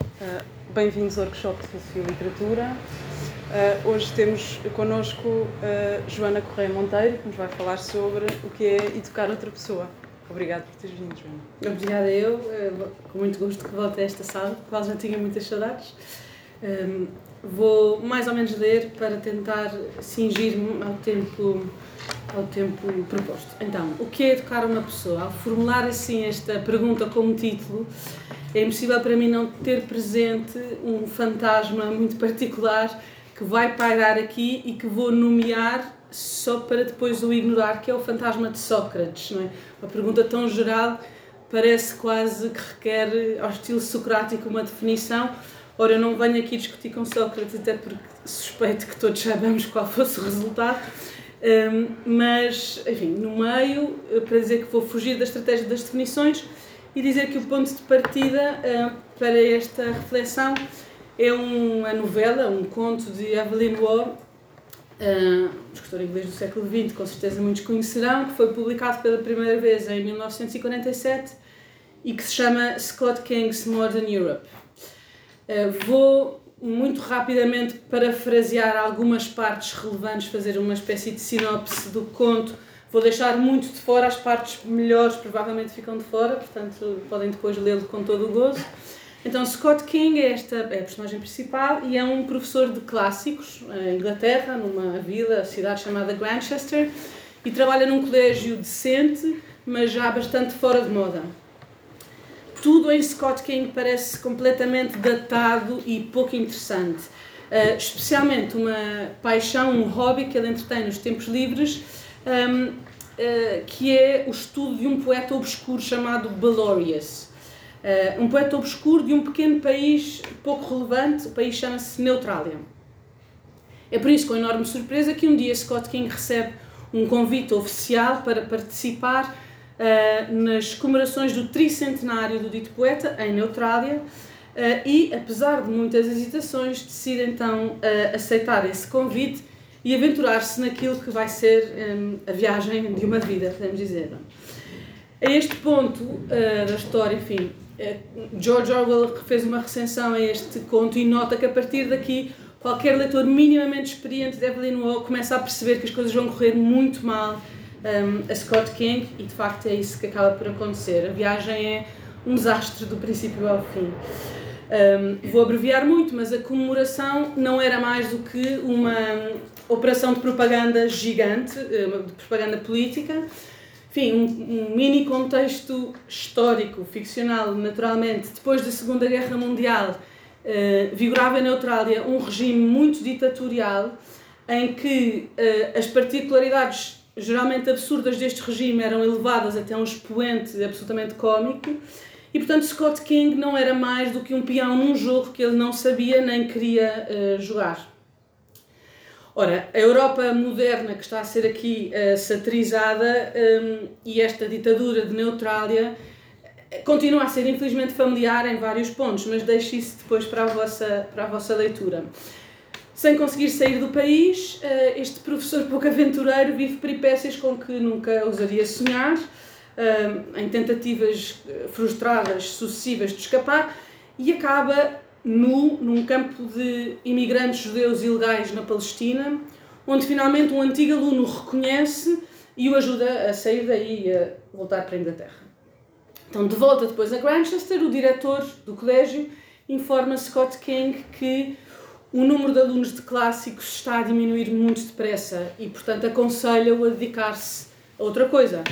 Uh, Bem-vindos ao workshop de Filosofia e Literatura. Uh, hoje temos connosco uh, Joana Correia Monteiro, que nos vai falar sobre o que é educar outra pessoa. Obrigada por teres vindo, Joana. Obrigada eu, com muito gosto que volte a esta sala, qual já tinha muitas saudades. Um, vou mais ou menos ler para tentar cingir-me ao tempo, ao tempo proposto. Então, o que é educar uma pessoa? Ao formular assim esta pergunta como título, é impossível para mim não ter presente um fantasma muito particular que vai pairar aqui e que vou nomear só para depois o ignorar, que é o fantasma de Sócrates. Não é? Uma pergunta tão geral parece quase que requer, ao estilo socrático, uma definição. Ora, eu não venho aqui discutir com Sócrates, até porque suspeito que todos saibamos qual fosse o resultado. Um, mas, enfim, no meio, para dizer que vou fugir da estratégia das definições, e dizer que o ponto de partida uh, para esta reflexão é uma novela, um conto de Evelyn Waugh, uh, escritor inglês do século XX, com certeza muitos conhecerão, que foi publicado pela primeira vez em 1947 e que se chama Scott King's Modern Europe. Uh, vou muito rapidamente parafrasear algumas partes relevantes, fazer uma espécie de sinopse do conto Vou deixar muito de fora, as partes melhores provavelmente ficam de fora, portanto podem depois lê-lo com todo o gozo. Então, Scott King é, esta, é a personagem principal e é um professor de clássicos em Inglaterra, numa vila, cidade chamada Grantchester, e trabalha num colégio decente, mas já bastante fora de moda. Tudo em Scott King parece completamente datado e pouco interessante. Uh, especialmente uma paixão, um hobby que ele entretém nos tempos livres, um, uh, eh, que é o estudo de um poeta obscuro chamado Belorius. Uh, um poeta obscuro de um pequeno país pouco relevante, o país chama-se Neutrália. É por isso, com enorme surpresa, que um dia Scott King recebe um convite oficial para participar uh, nas comemorações do tricentenário do dito poeta, em Neutrália, uh, e, apesar de muitas hesitações, decide então aceitar esse convite e aventurar-se naquilo que vai ser um, a viagem de uma vida, podemos dizer. A este ponto uh, da história, enfim, uh, George Orwell fez uma recensão a este conto e nota que a partir daqui qualquer leitor minimamente experiente de Evelyn Waugh começa a perceber que as coisas vão correr muito mal um, a Scott King e de facto é isso que acaba por acontecer. A viagem é um desastre do princípio ao fim. Um, vou abreviar muito, mas a comemoração não era mais do que uma operação de propaganda gigante, eh, de propaganda política. Enfim, um, um, mini contexto histórico, ficcional, naturalmente. Depois da Segunda Guerra Mundial, uh, vigorava em Neutrália um regime muito ditatorial, em que uh, as particularidades geralmente absurdas deste regime eram elevadas até um expoente absolutamente cómico. E, portanto, Scott King não era mais do que um peão num jogo que ele não sabia nem queria uh, jogar. Ora, a Europa moderna que está a ser aqui uh, satirizada um, e esta ditadura de Neutrália eh, continua a ser infelizmente familiar em vários pontos, mas deixo isso depois para a vossa, para a vossa leitura. Sem conseguir sair do país, uh, este professor pouco aventureiro vive peripécias com que nunca ousaria sonhar, uh, em tentativas frustradas sucessivas de escapar, e acaba nu num campo de imigrantes judeus ilegais na Palestina, onde finalmente um antigo aluno o reconhece e o ajuda a sair daí e a voltar para a Inglaterra. Então, de volta depois a Grantchester, o diretor do colégio informa Scott King que o número de alunos de clássicos está a diminuir muito depressa e, portanto, aconselha-o a dedicar-se a outra coisa.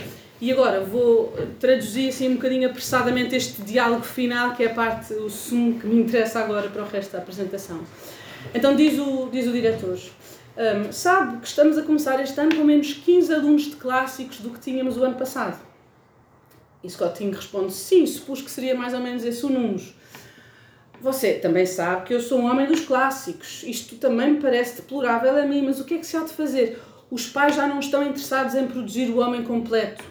E agora vou traduzir assim um bocadinho apressadamente este diálogo final, que é a parte, o sumo que me interessa agora para o resto da apresentação. Então diz o, diz o diretor, um, sabe que estamos a começar este ano com menos 15 alunos de clássicos do que tínhamos o ano passado? E Scott responde, sim, supus que seria mais ou menos esse o número. Você também sabe que eu sou um homem dos clássicos. Isto também me parece deplorável a mim, mas o que é que se há de fazer? Os pais já não estão interessados em produzir o homem completo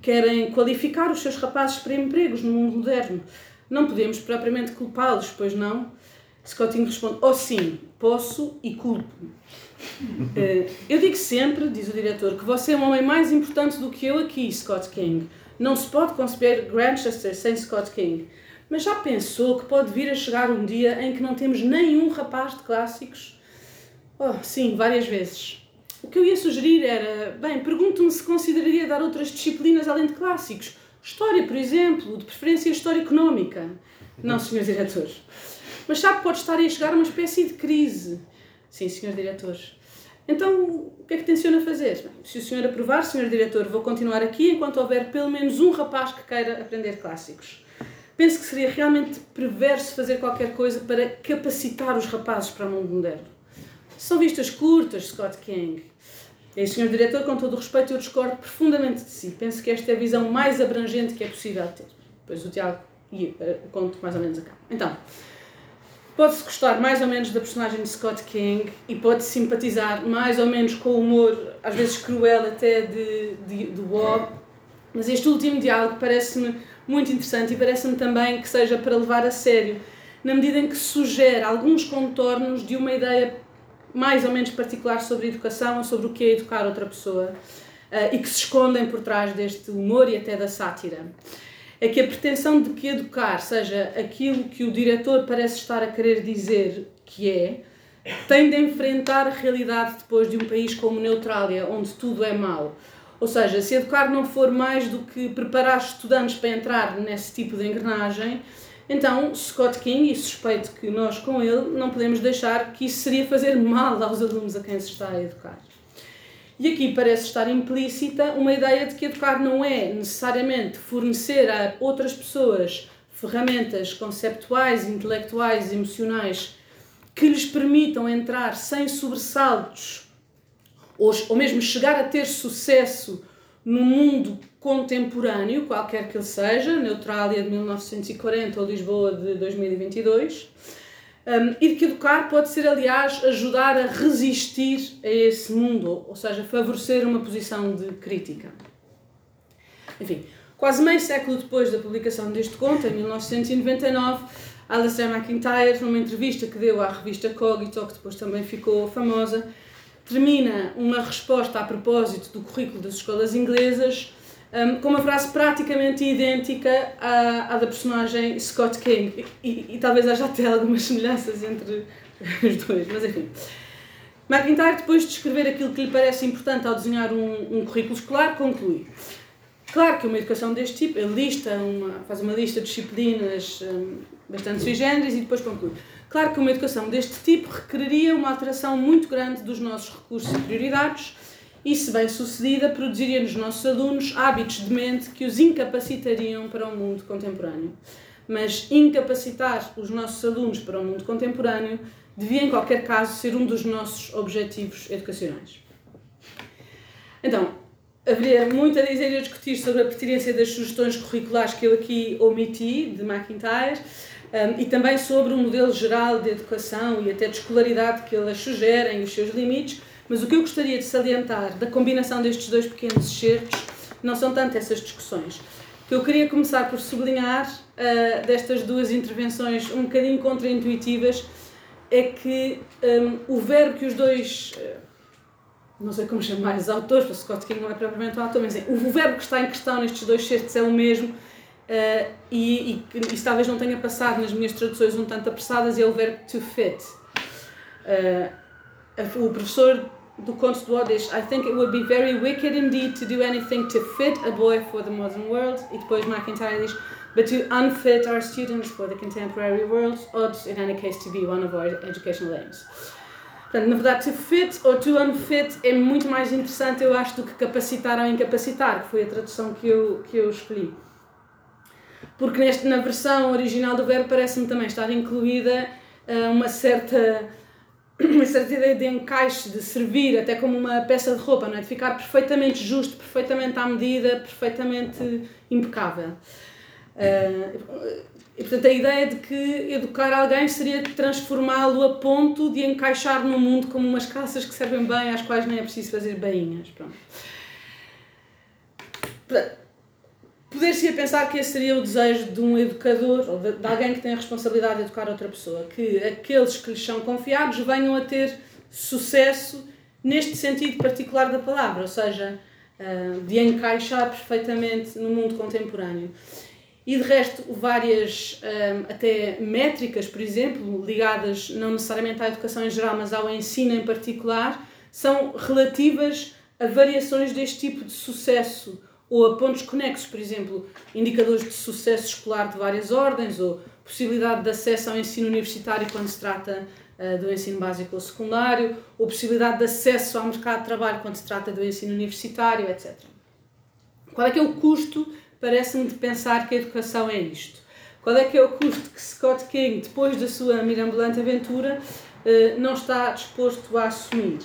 querem qualificar os seus rapazes para empregos no mundo moderno. Não podemos propriamente culpá-los, pois não? Scottinho responde: Oh, sim, posso e culpo. uh, eu digo sempre, diz o diretor, que você é um homem mais importante do que eu aqui, Scott King. Não se pode conceber Grantchester sem Scott King. Mas já pensou que pode vir a chegar um dia em que não temos nenhum rapaz de clássicos? Oh, sim, várias vezes. Que eu ia sugerir era, bem, pergunto-me se consideraria dar outras disciplinas além de clássicos. História, por exemplo, de preferência história económica. Não, senhores diretores. Mas sabe pode estar a chegar a uma espécie de crise. Sim, senhores diretores. Então, o que é que tenciona fazer? Bem, se o senhor aprovar, senhor diretor, vou continuar aqui enquanto houver pelo menos um rapaz que queira aprender clássicos. Penso que seria realmente perverso fazer qualquer coisa para capacitar os rapazes para o mundo moderno. São vistas curtas, Scott King. E, senhor diretor, com todo o respeito, eu discordo profundamente de si. Penso que esta é a visão mais abrangente que é possível ter. Pois o Tiago e uh, conto mais ou menos acá. Então, pode-se gostar mais ou menos da personagem de Scott King e pode simpatizar mais ou menos com o humor, às vezes cruel até, de, de, de Wob, mas este último diálogo parece-me muito interessante e parece-me também que seja para levar a sério, na medida em que sugere alguns contornos de uma ideia mais ou menos particular sobre educação sobre o que é educar outra pessoa uh, e que se escondem por trás deste humor e até da sátira é que a pretensão de que educar seja aquilo que o diretor parece estar a querer dizer que é, tem de enfrentar a realidade depois de um país como Neutrália, onde tudo é mau. Ou seja, se educar não for mais do que preparar estudantes para entrar nesse tipo de engrenagem, então Scott King, e suspeito que nós com ele, não podemos deixar que isso seria fazer mal aos alunos a quem se está a educar. E aqui parece estar implícita uma ideia de que educar não é necessariamente fornecer a outras pessoas ferramentas conceptuais, intelectuais, emocionais que lhes permitam entrar sem sobressaltos ou, ou mesmo chegar a ter sucesso no mundo contemporâneo, qualquer que ele seja, Neutrália de 1940 ou Lisboa de 2022 um, e que educar pode ser, aliás, ajudar a resistir a esse mundo, ou seja, favorecer uma posição de crítica. Enfim, quase meio século depois da publicação deste conto, em 1999, Alistair McIntyre, numa entrevista que deu à revista Cogito, que depois também ficou famosa, termina uma resposta a propósito do currículo das escolas inglesas um, com uma frase praticamente idêntica à, à da personagem Scott King. E, e, e, talvez haja até algumas semelhanças entre os dois, mas enfim. McIntyre, depois de escrever aquilo que lhe parece importante ao desenhar um, um currículo escolar, conclui. Claro que uma educação deste tipo, ele lista uma, faz uma lista de disciplinas um, bastante sui generis e depois conclui. Claro que uma educação deste tipo requeriria uma alteração muito grande dos nossos recursos e prioridades, e, se bem sucedida, produziria nos nossos alunos hábitos de mente que os incapacitariam para o mundo contemporâneo. Mas incapacitar os nossos alunos para o mundo contemporâneo devia, em qualquer caso, ser um dos nossos objetivos educacionais. Então, haveria muito a dizer e a discutir sobre a pertinência das sugestões curriculares que eu aqui omiti, de McIntyre, um, e também sobre o modelo geral de educação e até de escolaridade que elas sugerem os seus limites, mas o que eu gostaria de salientar da combinação destes dois pequenos excertos não são tanto essas discussões. O que eu queria começar por sublinhar uh, destas duas intervenções um bocadinho contraintuitivas é que um, o verbo que os dois. Uh, não sei como chamar os autores, porque Scott King não é propriamente um autor, mas assim, o verbo que está em questão nestes dois certos é o mesmo uh, e, e isso talvez não tenha passado nas minhas traduções um tanto apressadas, é o verbo to fit. Uh, o professor do conto do Oddish, I think it would be very wicked indeed to do anything to fit a boy for the modern world. E depois McIntyre diz, but to unfit our students for the contemporary world, ought in any case to be one of our educational aims. Portanto, na verdade, to fit ou to unfit é muito mais interessante, eu acho, do que capacitar ou incapacitar, que foi a tradução que eu, que eu escolhi. Porque neste, na versão original do verbo parece-me também estar incluída uh, uma certa uma certa ideia de encaixe, de servir até como uma peça de roupa, não é? de ficar perfeitamente justo, perfeitamente à medida, perfeitamente impecável. Uh, e portanto a ideia de que educar alguém seria transformá-lo a ponto de encaixar no mundo como umas calças que servem bem, às quais nem é preciso fazer bainhas. Pronto. Poder-se pensar que esse seria o desejo de um educador ou de, de, alguém que tem a responsabilidade de educar outra pessoa, que aqueles que lhes são confiados venham a ter sucesso neste sentido particular da palavra, ou seja, uh, de encaixar perfeitamente no mundo contemporâneo. e de resto várias um, até métricas, por exemplo, ligadas não necessariamente à educação em geral, mas ao ensino em particular, são relativas a variações deste tipo de sucesso ou a pontos conexos, por exemplo, indicadores de sucesso escolar de várias ordens ou possibilidade de acesso ao ensino universitário quando se trata uh, do ensino básico ou secundário, ou possibilidade de acesso ao mercado de trabalho quando se trata do ensino universitário, etc. Qual é que é o custo, parece-me, de pensar que a educação é isto? Qual é que é o custo que Scott King, depois da sua mirambulante aventura, uh, não está disposto a assumir?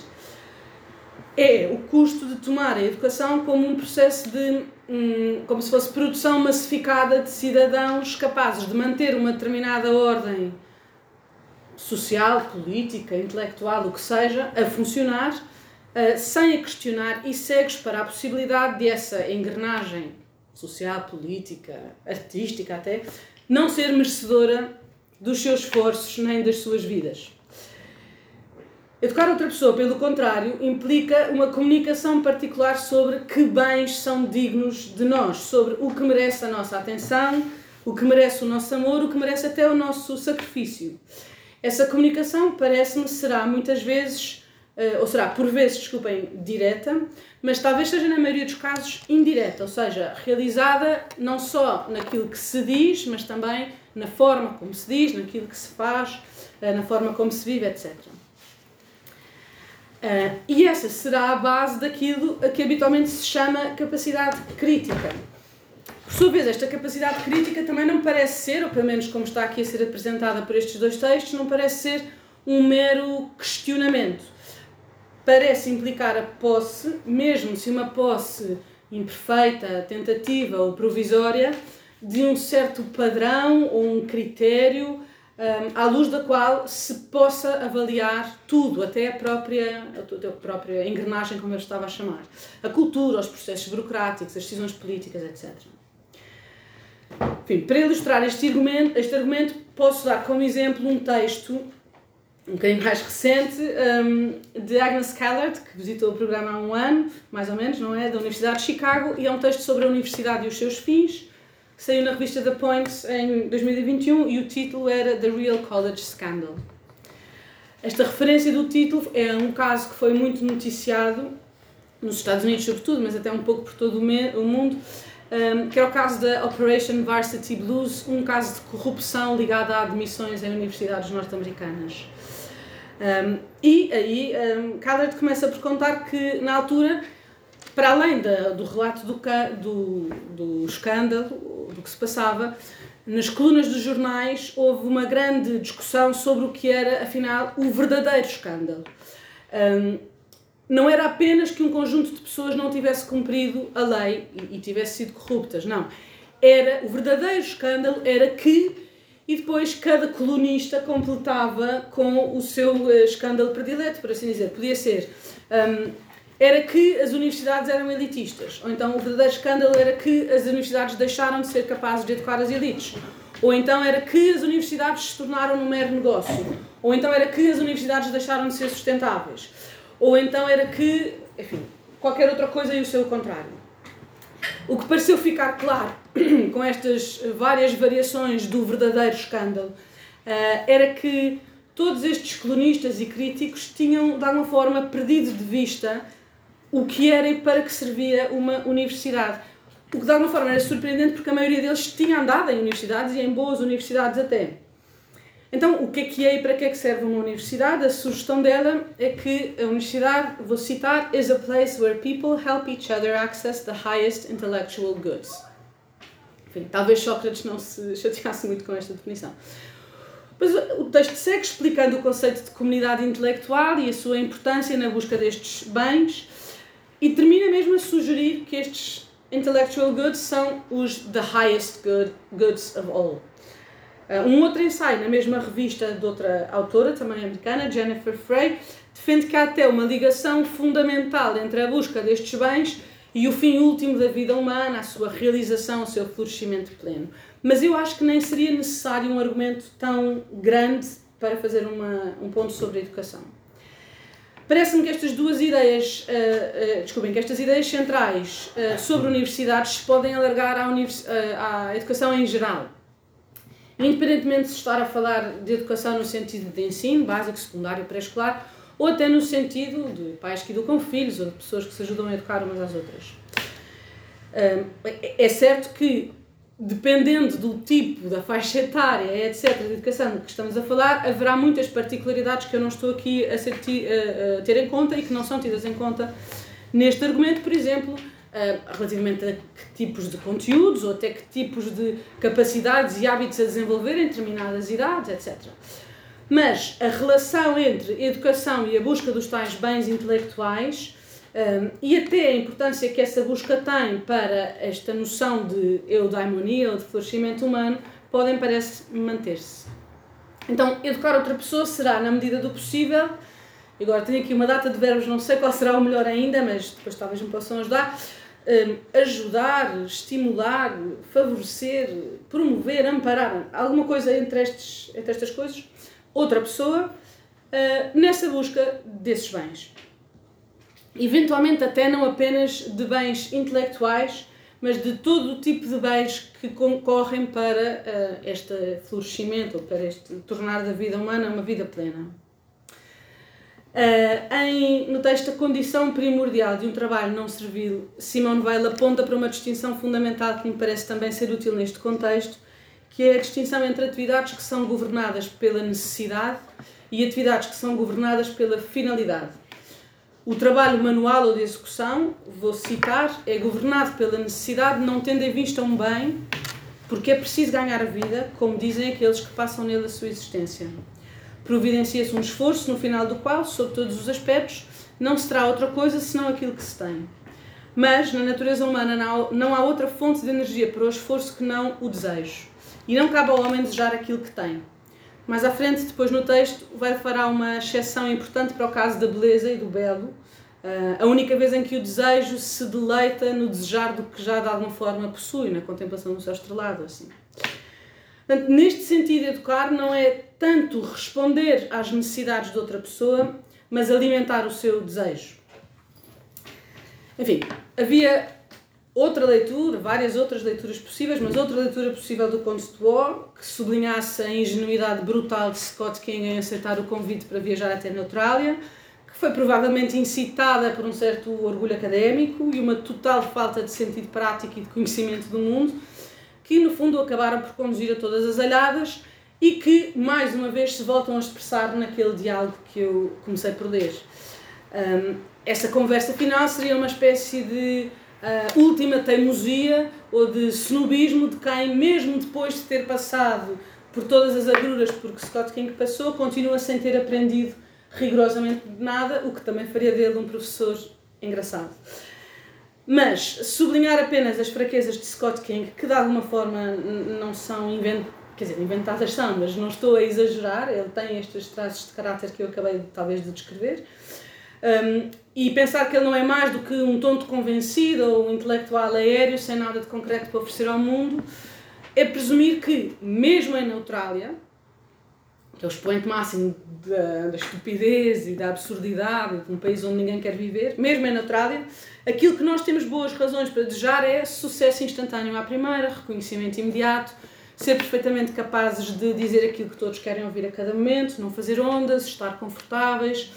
É o custo de tomar a educação como um processo de, um, como se fosse produção massificada de cidadãos capazes de manter uma determinada ordem social, política, intelectual, o que seja, a funcionar, uh, sem a questionar e cegos para a possibilidade de essa engrenagem social, política, artística até, não ser merecedora dos seus esforços nem das suas vidas. Educar outra pessoa, pelo contrário, implica uma comunicação particular sobre que bens são dignos de nós, sobre o que merece a nossa atenção, o que merece o nosso amor, o que merece até o nosso sacrifício. Essa comunicação, parece-me, será muitas vezes, eh, ou será por vezes, desculpem, direta, mas talvez seja na maioria dos casos indireta, ou seja, realizada não só naquilo que se diz, mas também na forma como se diz, naquilo que se faz, eh, na forma como se vive, etc. Uh, e essa será a base daquilo a que habitualmente se chama capacidade crítica. Por sua vez, esta capacidade crítica também não parece ser, ou pelo menos como está aqui a ser apresentada por estes dois textos, não parece ser um mero questionamento. Parece implicar a posse, mesmo se uma posse imperfeita, tentativa ou provisória, de um certo padrão ou um critério um, à luz da qual se possa avaliar tudo, até a própria, a própria engrenagem, como eu estava a chamar. A cultura, os processos burocráticos, as decisões políticas, etc. Enfim, para ilustrar este argumento, este argumento, posso dar como exemplo um texto um bocadinho mais recente um, de Agnes Callard, que visitou o programa há um ano, mais ou menos, não é? Da Universidade de Chicago, e é um texto sobre a universidade e os seus fins saiu na revista The Points em 2021 e o título era The Real College Scandal. Esta referência do título é um caso que foi muito noticiado nos Estados Unidos, sobretudo, mas até um pouco por todo o mundo, que é o caso da Operation Varsity Blues, um caso de corrupção ligado a admissões em universidades norte-americanas. E aí, Callard começa por contar que, na altura, para além do relato do, do, do escândalo, do que se passava, nas colunas dos jornais houve uma grande discussão sobre o que era, afinal, o verdadeiro escândalo. Um, não era apenas que um conjunto de pessoas não tivesse cumprido a lei e, e tivesse sido corruptas, não. Era o verdadeiro escândalo era que e depois cada colunista completava com o seu uh, escândalo predileto, por assim dizer. Podia ser um, era que as universidades eram elitistas. Ou então o verdadeiro escândalo era que as universidades deixaram de ser capazes de educar as elites. Ou então era que as universidades se tornaram um mero negócio. Ou então era que as universidades deixaram de ser sustentáveis. Ou então era que, enfim, qualquer outra coisa e o seu contrário. O que pareceu ficar claro com estas várias variações do verdadeiro escândalo eh, era que todos estes colunistas e críticos tinham, de alguma forma, perdido de vista o que era e para que servia uma universidade. O que de alguma forma era surpreendente porque a maioria deles tinha andado em universidades e em boas universidades até. Então, o que é que é e para que é que serve uma universidade? A sugestão dela é que a universidade, vou citar, is a place where people help each other access the highest intellectual goods. Enfim, talvez Sócrates não se chateasse muito com esta definição. Pois o texto segue explicando o conceito de comunidade intelectual e a sua importância na busca destes bens e termina mesmo a sugerir que estes intellectual goods são os the highest good, goods of all. Uh, um outro ensaio na mesma revista de outra autora, também americana, Jennifer Frey, defende que há até uma ligação fundamental entre a busca destes bens e o fim último da vida humana, a sua realização, o seu florescimento pleno. Mas eu acho que nem seria necessário um argumento tão grande para fazer uma, um ponto sobre a educação. Parece-me que estas duas ideias, uh, uh, desculpem, que estas ideias centrais uh, sobre universidades se podem alargar à, univers, à educação em geral. Independentemente de estar a falar de educação no sentido de ensino, básico, secundário, pré-escolar, ou até no sentido de pais que educam filhos ou de pessoas que se ajudam a educar umas às outras. É certo que dependendo do tipo, da faixa etária, etc., de educação que estamos a falar, haverá muitas particularidades que eu não estou aqui a, ser, a, a ter em conta e que não são tidas em conta neste argumento, por exemplo, uh, relativamente a que tipos de conteúdos ou até que tipos de capacidades e hábitos a desenvolver em determinadas idades, etc. Mas a relação entre educação e a busca dos tais bens intelectuais um, e até a importância que essa busca tem para esta noção de eudaimonia ou de florescimento humano podem, parece, manter-se. Então, educar outra pessoa será, na medida do possível, agora tenho aqui uma data de verbos, não sei qual será o melhor ainda, mas depois talvez me possam ajudar, um, ajudar, estimular, favorecer, promover, amparar, alguma coisa entre, estes, entre estas coisas, outra pessoa, uh, nessa busca desses bens eventualmente até não apenas de bens intelectuais, mas de todo o tipo de bens que concorrem para uh, este florescimento, para este tornar da vida humana uma vida plena. Uh, em, no texto A Condição Primordial de um Trabalho Não Servil, Simone Weil aponta para uma distinção fundamental que me parece também ser útil neste contexto, que é a distinção entre atividades que são governadas pela necessidade e atividades que são governadas pela finalidade. O trabalho manual ou de execução, vou citar, é governado pela necessidade, não tendo em vista um bem, porque é preciso ganhar a vida, como dizem aqueles que passam nele a sua existência. Providencia-se um esforço, no final do qual, sob todos os aspectos, não se terá outra coisa senão aquilo que se tem. Mas, na natureza humana, não há outra fonte de energia para o esforço que não o desejo. E não cabe ao homem desejar aquilo que tem. Mais à frente, depois no texto, vai fará uma exceção importante para o caso da beleza e do belo, uh, a única vez em que o desejo se deleita no desejar do que já de alguma forma possui, na contemplação do céu estrelado, assim. Portanto, neste sentido, educar não é tanto responder às necessidades de outra pessoa, mas alimentar o seu desejo. Enfim, havia outra leitura, várias outras leituras possíveis, mas outra leitura possível do Conde de War, que sublinhasse a ingenuidade brutal de Scott King em aceitar o convite para viajar até a Neutrália, que foi provavelmente incitada por um certo orgulho académico e uma total falta de sentido prático e de conhecimento do mundo, que no fundo acabaram por conduzir a todas as alhadas e que, mais uma vez, se voltam a expressar naquele diálogo que eu comecei por ler. Um, essa conversa final seria uma espécie de uh, última teimosia ou de snobismo de quem, mesmo depois de ter passado por todas as agruras porque Scott King passou, continua sem ter aprendido rigorosamente nada, o que também faria dele um professor engraçado. Mas sublinhar apenas as fraquezas de Scott King, que de alguma forma não são inventadas, quer dizer, inventadas são, mas não estou a exagerar, ele tem estes traços de caráter que eu acabei talvez de descrever, um, e pensar que ele não é mais do que um tonto convencido ou um intelectual aéreo sem nada de concreto para oferecer ao mundo, é presumir que, mesmo em Neutrália, que é o expoente máximo da, da estupidez e da absurdidade de um país onde ninguém quer viver, mesmo em Neutrália, aquilo que nós temos boas razões para desejar é sucesso instantâneo à primeira, reconhecimento imediato, ser perfeitamente capazes de dizer aquilo que todos querem ouvir a cada momento, não fazer ondas, estar confortáveis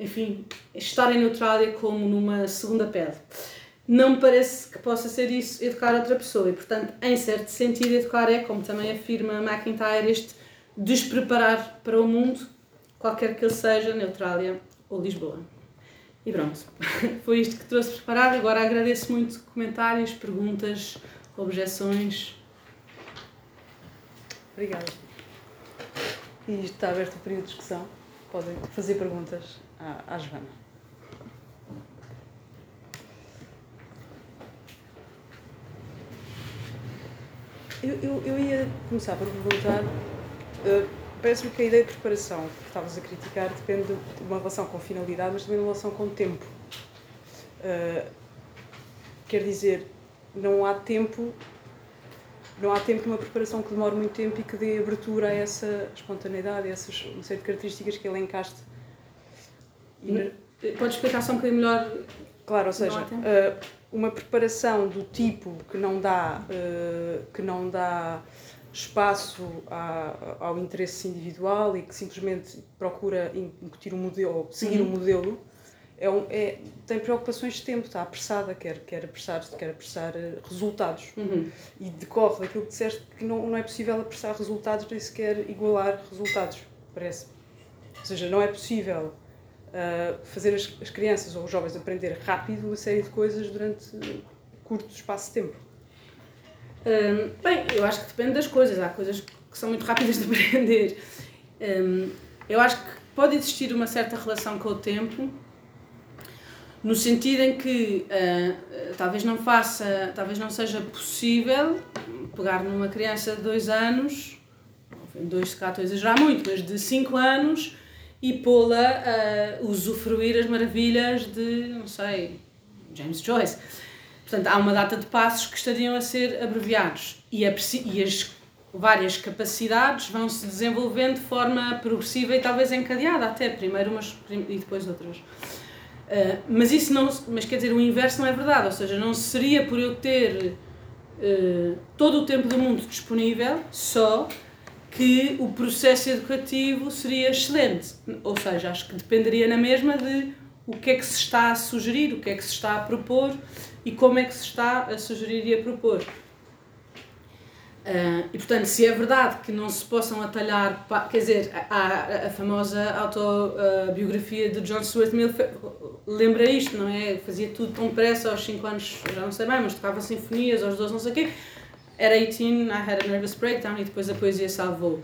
enfim, estar em Neutrália como numa segunda pele. Não me parece que possa ser isso educar outra pessoa e, portanto, em certo sentido, educar é, como também afirma McIntyre, este despreparar para o mundo, qualquer que ele seja, Neutrália ou Lisboa. E pronto, foi isto que trouxe preparado. Agora agradeço muito comentários, perguntas, objeções. Obrigada. E está aberto o período de discussão. Podem fazer perguntas à, à Joana. Eu, eu, eu ia começar por perguntar. Uh, Parece-me que a ideia de preparação que estavas a criticar depende de uma relação com finalidade, mas também de uma relação com tempo. Uh, quer dizer, não há tempo não há tempo numa preparação que demore muito tempo e que dê abertura a essa espontaneidade, a essas uma série de características que ele encaste Podes explicar só um bocadinho melhor? Claro, ou seja, uh, uma preparação do tipo que não dá, uh, que não dá espaço ao interesse individual e que simplesmente procura incutir um modelo, ou seguir uhum. um modelo, é, um, é, tem preocupações de tempo, está apressada, quer, quer, apressar, quer apressar eh, resultados. Uhum. E decorre daquilo que disseste que não, não é possível apressar resultados nem sequer igualar resultados, parece. Ou seja, não é possível fazer as, as crianças ou os jovens aprender rápido uma série de coisas durante curto espaço de tempo. Um, bem, eu acho que depende das coisas. Há coisas que são muito rápidas de aprender. Um, eu acho que pode existir uma certa relação com o tempo, no sentido em que uh, talvez não faça, talvez não seja possível pegar numa criança de dois anos, dois se cá estou a exagerar muito, mas de cinco anos e pô-la a usufruir as maravilhas de, não sei, James Joyce. Portanto, há uma data de passos que estariam a ser abreviados e, a, e as várias capacidades vão se desenvolvendo de forma progressiva e talvez encadeada até primeiro umas e depois outras. Uh, mas isso não, mas quer dizer, o inverso não é verdade, ou seja, não seria por eu ter uh, todo o tempo do mundo disponível só que o processo educativo seria excelente. Ou seja, acho que dependeria na mesma de o que é que se está a sugerir, o que é que se está a propor e como é que se está a sugerir e a propor. Uh, e portanto, se é verdade que não se possam atalhar, quer dizer, a, a famosa autobiografia de John Stuart Mill lembra isto, não é? Fazia tudo tão depressa aos 5 anos, já não sei bem, mas tocava sinfonias aos 12, não sei o quê era 18, I had a nervous breakdown e depois a poesia salvou.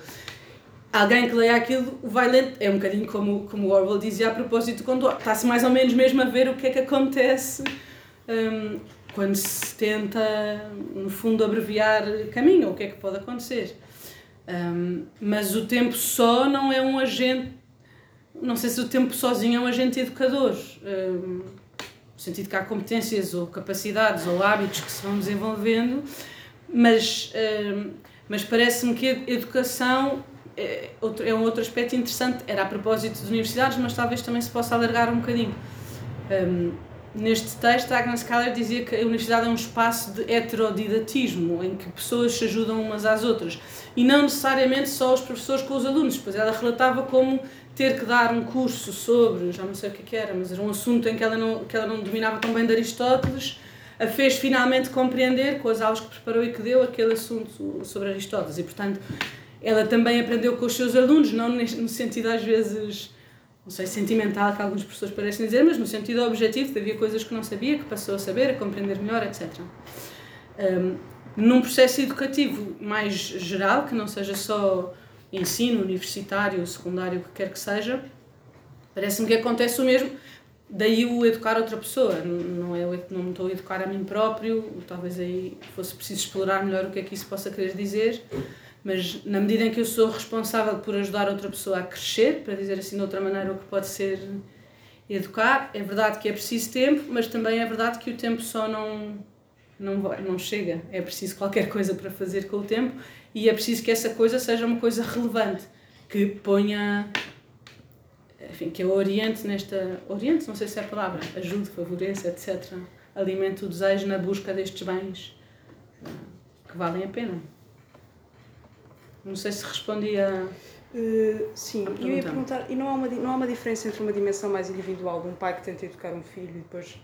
Alguém que leia aquilo vai ler, é um bocadinho como, como Orwell dizia a propósito quando está-se mais ou menos mesmo a ver o que é que acontece um, quando se tenta, no fundo, abreviar caminho, o que é que pode acontecer. Um, mas o tempo só não é um agente, não sei se o tempo sozinho é um agente educador. Um, no sentido que há competências ou capacidades ou hábitos que se vão desenvolvendo mas, uh, mas parece-me que a educação é, outro, é um outro aspecto interessante, era a propósito de universidades, mas talvez também se possa alargar um bocadinho. Um, neste texto, Agnes Keller dizia que a universidade é um espaço de heterodidatismo, em que pessoas se ajudam umas às outras. E não necessariamente só os professores com os alunos, pois ela relatava como ter que dar um curso sobre, já não sei o que, era, mas era um assunto em que ela não, que ela não dominava tão bem de Aristóteles, a fez finalmente compreender, com as aulas que preparou e que deu, aquele assunto sobre Aristóteles. E, portanto, ela também aprendeu com os seus alunos, não no sentido às vezes, não sei, sentimental, que alguns professores parecem dizer, mas no sentido objetivo, que havia coisas que não sabia, que passou a saber, a compreender melhor, etc. Um, num processo educativo mais geral, que não seja só ensino universitário, secundário, o que quer que seja, parece-me que acontece o mesmo daí o educar outra pessoa, não é não me estou a educar a mim próprio, talvez aí fosse preciso explorar melhor o que é que isso possa querer dizer, mas na medida em que eu sou responsável por ajudar outra pessoa a crescer, para dizer assim de outra maneira o que pode ser educar, é verdade que é preciso tempo, mas também é verdade que o tempo só não não não chega, é preciso qualquer coisa para fazer com o tempo e é preciso que essa coisa seja uma coisa relevante, que ponha enfim, que eu oriente nesta. Oriente, não sei se é a palavra, ajude, favoreça, etc. Alimente o desejo na busca destes bens eh, que valem a pena. Não sei se respondi a. Uh, sim, eu ia perguntar, e não há, uma, não há uma diferença entre uma dimensão mais individual de um pai que tenta educar um filho e depois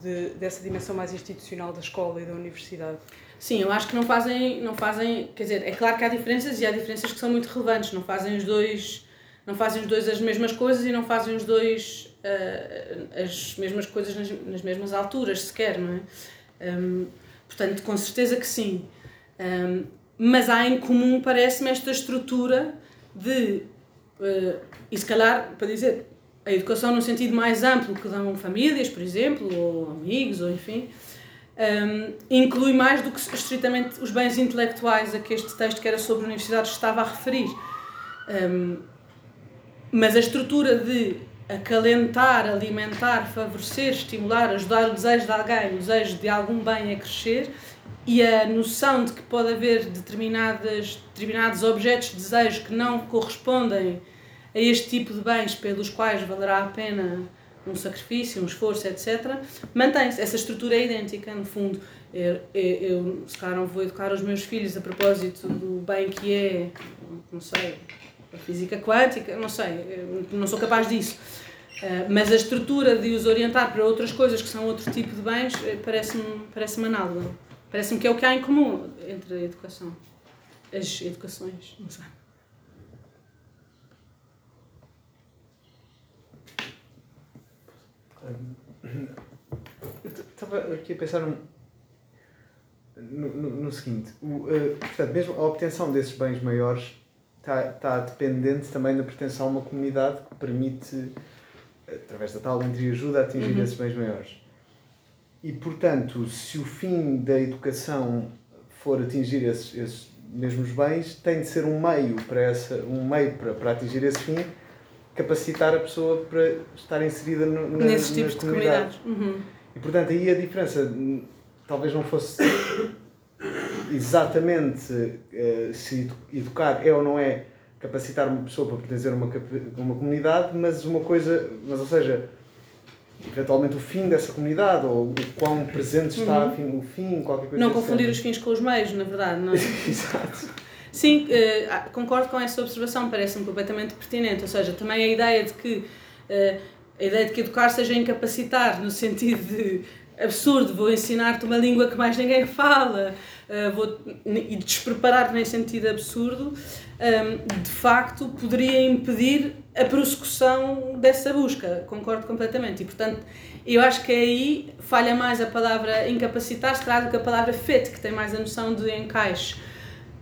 de, dessa dimensão mais institucional da escola e da universidade? Sim, eu acho que não fazem, não fazem, quer dizer, é claro que há diferenças e há diferenças que são muito relevantes, não fazem os dois não fazem os dois as mesmas coisas e não fazem os dois uh, as mesmas coisas nas, nas, mesmas alturas sequer, não é? Um, portanto, com certeza que sim. Um, mas há em comum, parece-me, esta estrutura de, uh, e se calhar, para dizer, a educação no sentido mais amplo que dão famílias, por exemplo, ou amigos, ou enfim, um, inclui mais do que estritamente os bens intelectuais a que este texto, que era sobre universidades, estava a referir. Um, mas a estrutura de acalentar, alimentar, favorecer, estimular, ajudar o desejo de alguém, o desejo de algum bem a crescer e a noção de que pode haver determinadas, determinados objetos de desejo que não correspondem a este tipo de bens pelos quais valerá a pena um sacrifício, um esforço, etc., mantém-se. Essa estrutura é idêntica, no fundo. Eu, eu, se calhar, não vou educar os meus filhos a propósito do bem que é, não sei, a física quântica, não sei, não sou capaz disso. Uh, mas a estrutura de os orientar para outras coisas que são outro tipo de bens eh, parece-me parece análoga. Parece-me que é o que há em comum entre a educação, as educações, não sei. Estava aqui a pensar no, no, no seguinte: o, uh, portanto, mesmo a obtenção desses bens maiores está, está dependente também da pertenção a uma comunidade que permite, através da tal entreajuda, atingir uhum. esses bens maiores. E, portanto, se o fim da educação for atingir esses, esses mesmos bens, tem de ser um meio para, essa, um meio para, para atingir esse fim capacitar a pessoa para estar inserida no, na, nesses tipos de comunidades. Uhum. E portanto aí a diferença talvez não fosse exatamente uh, se educar é ou não é capacitar uma pessoa para pertencer a uma, uma comunidade, mas uma coisa, mas ou seja, eventualmente o fim dessa comunidade ou o quão presente está uhum. o fim, qualquer coisa Não confundir os fins com os meios, na verdade, não é? Exato. Sim, uh, concordo com essa observação, parece-me completamente pertinente. Ou seja, também a ideia de que uh, a ideia de que educar seja incapacitar, no sentido de absurdo, vou ensinar-te uma língua que mais ninguém fala, uh, vou, e despreparar-te em sentido absurdo, um, de facto poderia impedir a prossecução dessa busca. Concordo completamente. E, portanto, eu acho que aí falha mais a palavra incapacitar, se calhar, do que a palavra fit, que tem mais a noção de encaixe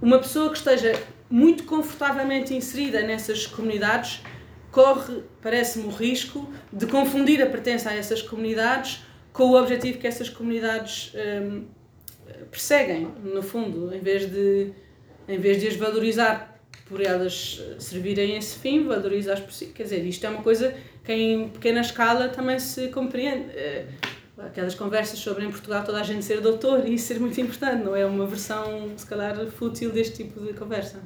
uma pessoa que esteja muito confortavelmente inserida nessas comunidades corre, parece-me, o risco de confundir a pertença a essas comunidades com o objetivo que essas comunidades hum, perseguem, no fundo, em vez de em vez de as valorizar por elas servirem esse fim, valoriza-as por si. Quer dizer, isto é uma coisa que em pequena escala também se compreende. Eh, aquelas conversas sobre em Portugal toda a gente ser doutor e isso ser muito importante, não é uma versão, se calhar, fútil deste tipo de conversa.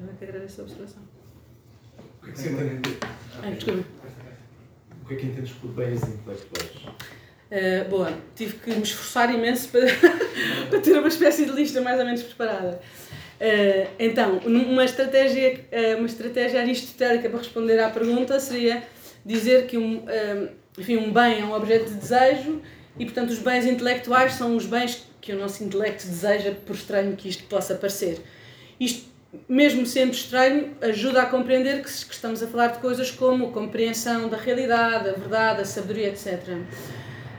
Eu é que agradeço a observação. Que é? Ah, desculpa. Que é que entendes por bens intelectuais? Uh, boa, tive que me esforçar imenso para, para ter uma espécie de lista mais ou menos preparada. Uh, então, uma estratégia, uma estratégia aristotélica para responder à pergunta seria dizer que um, um, enfim, um bem é um objeto de desejo e, portanto, os bens intelectuais são os bens que o nosso intelecto deseja, por estranho que isto possa parecer. Isto, mesmo sendo estranho, ajuda a compreender que, estamos a falar de coisas como a compreensão da realidade, a verdade, a sabedoria, etc.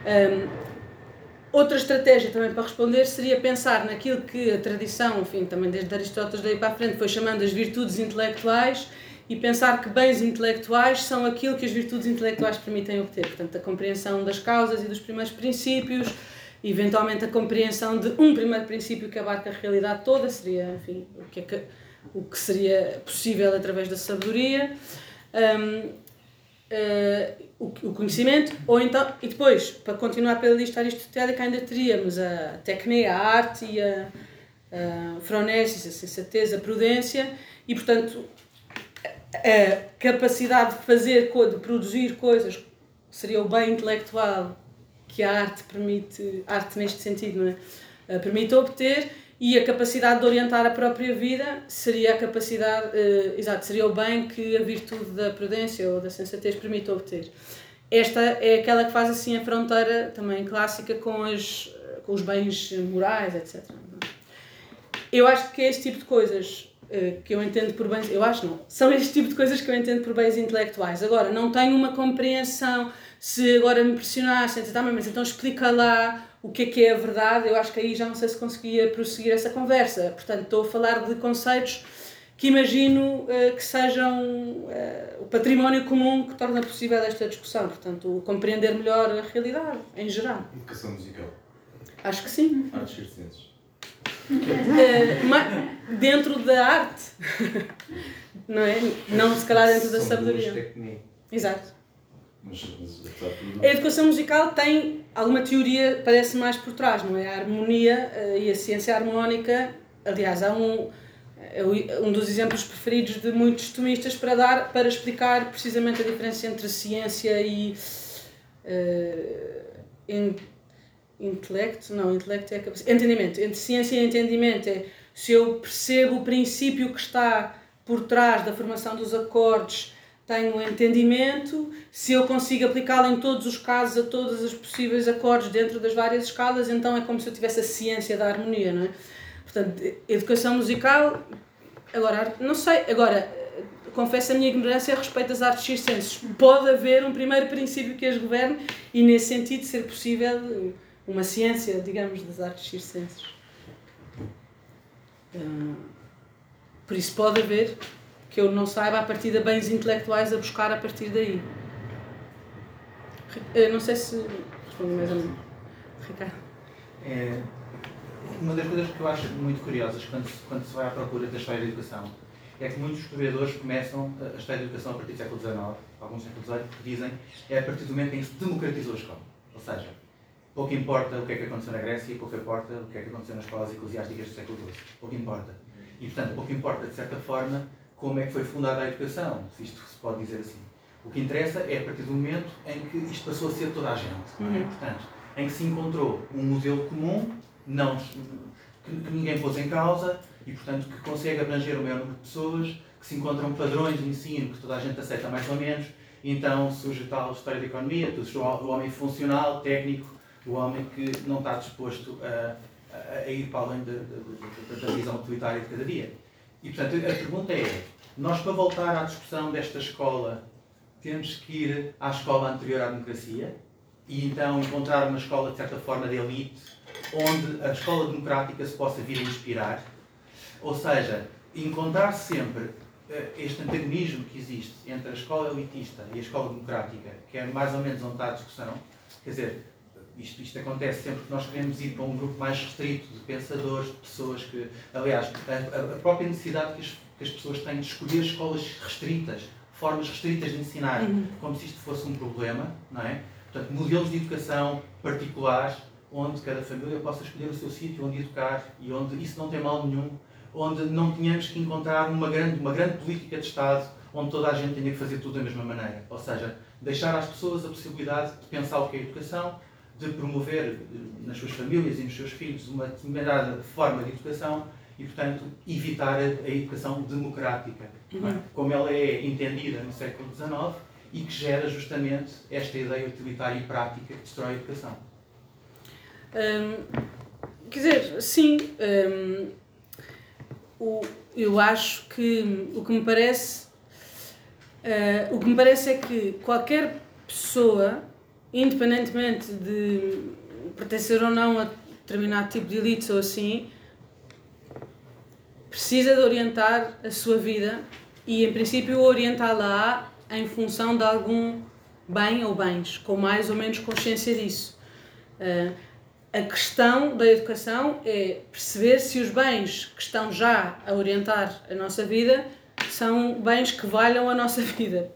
Um, outra estratégia também para responder seria pensar naquilo que a tradição, enfim, também desde Aristóteles daí para a frente, foi chamando as virtudes intelectuais e pensar que bens intelectuais são aquilo que as virtudes intelectuais permitem obter. Portanto, a compreensão das causas e dos primeiros princípios, eventualmente a compreensão de um primeiro princípio que abarca a realidade toda, seria, enfim, o que, é que, o que seria possível através da sabedoria. Um, Uh, o, o, conhecimento, ou então, e depois, para continuar pela lista aristotélica, ainda teríamos a técnica, a arte e a, a fronesis, a sensatez, a prudência, e portanto, a capacidade de fazer, de produzir coisas, seria o bem intelectual que a arte permite, arte neste sentido, não é? Eh, permite obter e a capacidade de orientar a própria vida seria a capacidade, uh, exato, seria o bem que a virtude da prudência ou da sensatez permite obter. Esta é aquela que faz assim a fronteira também clássica com, as, com os bens morais, etc. Eu acho que é este tipo de coisas eh, que eu entendo por bens, eu acho não, são este tipo de coisas que eu entendo por bens intelectuais. Agora, não tenho uma compreensão, se agora me pressionassem, tá, mas então explica lá o que é que é a verdade, eu acho que aí já não sei se conseguia prosseguir essa conversa. Portanto, estou a falar de conceitos que imagino uh, que sejam uh, o património comum que torna possível esta discussão. Portanto, compreender melhor a realidade, em geral. Educação musical. Acho que sim. Artes circenses. Uh, dentro da arte, não é? Não se calhar dentro da sabedoria. Exato. A educação musical tem alguma teoria, parece mais por trás, não é? A harmonia uh, e a ciência harmónica, aliás, há um. é um dos exemplos preferidos de muitos tomistas para dar para explicar precisamente a diferença entre ciência e uh, in, intelecto não intelecto é capacidade entendimento entre ciência e entendimento é se eu percebo o princípio que está por trás da formação dos acordes tenho entendimento, se eu consigo aplicá-lo em todos os casos, a todos os possíveis acordes dentro das várias escalas, então é como se eu tivesse a ciência da harmonia, não é? Portanto, educação musical, agora, não sei, agora, confesso a minha ignorância a respeito das artes circenses. Pode haver um primeiro princípio que as governe e, nesse sentido, ser possível uma ciência, digamos, das artes circenses. Ah, por isso pode haver que eu não saiba a partir de bens intelectuais a buscar a partir daí. Eu não sei se respondi mais ou menos. Ricardo. É, uma das coisas que eu acho muito curiosas quando se, quando se vai à procura da história da educação é que muitos historiadores começam a história da educação a partir do século XIX, alguns século XVIII, que dizem é a partir do momento em que se democratizou a escola. Ou seja, pouco importa o que é que aconteceu na Grécia, pouco importa o que é que aconteceu nas escolas eclesiásticas do século XII. Pouco importa. E, portanto, pouco importa, de certa forma, como é que foi fundada a educação, se isto se pode dizer assim. O que interessa é a partir do momento em que isto passou a ser toda a gente. É? Uhum. Portanto, em que se encontrou um modelo comum, não, que, que, ninguém pôs em causa e, portanto, que consegue abranger o maior número de pessoas, que se encontram padrões de ensino que toda a gente aceita mais ou menos, e então surge tal história da economia, o homem funcional, técnico, o homem que não está disposto a, a, a ir para além da, da, da visão utilitária de cada dia. E, portanto, a pergunta é: nós, para voltar à discussão desta escola, temos que ir à escola anterior à democracia e então encontrar uma escola, de certa forma, de elite, onde a escola democrática se possa vir a inspirar? Ou seja, encontrar sempre eh, este antagonismo que existe entre a escola elitista e a escola democrática, que é mais ou menos onde está a discussão, quer dizer, isto, isto acontece sempre que nós queremos ir para um grupo mais restrito de pensadores, de pessoas que. Aliás, a, a própria necessidade que as, que as, pessoas têm de escolher escolas restritas, formas restritas de ensinar, uhum. como se isto fosse um problema, não é? Portanto, modelos de educação particulares, onde cada família possa escolher o seu sítio onde educar e onde isso não tem mal nenhum, onde não tenhamos que encontrar uma grande, uma grande política de Estado onde toda a gente tenha que fazer tudo da mesma maneira. Ou seja, deixar às pessoas a possibilidade de pensar o que é educação, de promover eh, nas suas famílias e nos seus filhos uma determinada forma de educação e, portanto, evitar a, a educação democrática, é? uhum. como ela é entendida no século XIX e que gera justamente esta ideia utilitária e prática que destrói a educação. Hum, quer dizer, sim, hum, o, eu acho que o que me parece uh, o que me parece é que qualquer pessoa independentemente de pertencer ou não a determinado tipo de elites ou assim, precisa de orientar a sua vida e, em princípio, orientá-la em função de algum bem ou bens, com mais ou menos consciência disso. Uh, a questão da educação é perceber se os bens que estão já a orientar a nossa vida são bens que valham a nossa vida.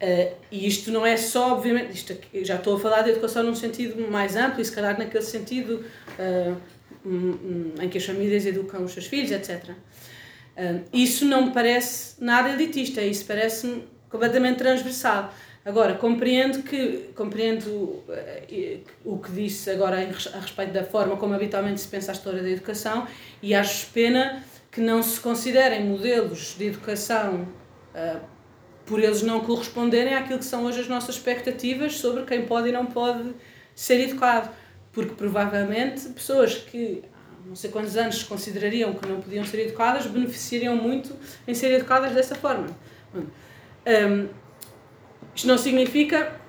Uh, e isto não é só, obviamente, isto aqui, já estou a falar de educação num sentido mais amplo e se calhar naquele sentido uh, em que as famílias educam os seus filhos, etc. Eh, isso não me parece nada elitista, isso parece-me completamente transversal. Agora, compreendo que compreendo o que disse agora a respeito da forma como habitualmente se pensa a história da educação e acho pena que não se considerem modelos de educação por eles não corresponderem àquilo que são hoje as nossas expectativas sobre quem pode e não pode ser educado. Porque provavelmente pessoas que há não sei quantos anos considerariam que não podiam ser educadas beneficiariam muito em ser educadas dessa forma. Um, isto não significa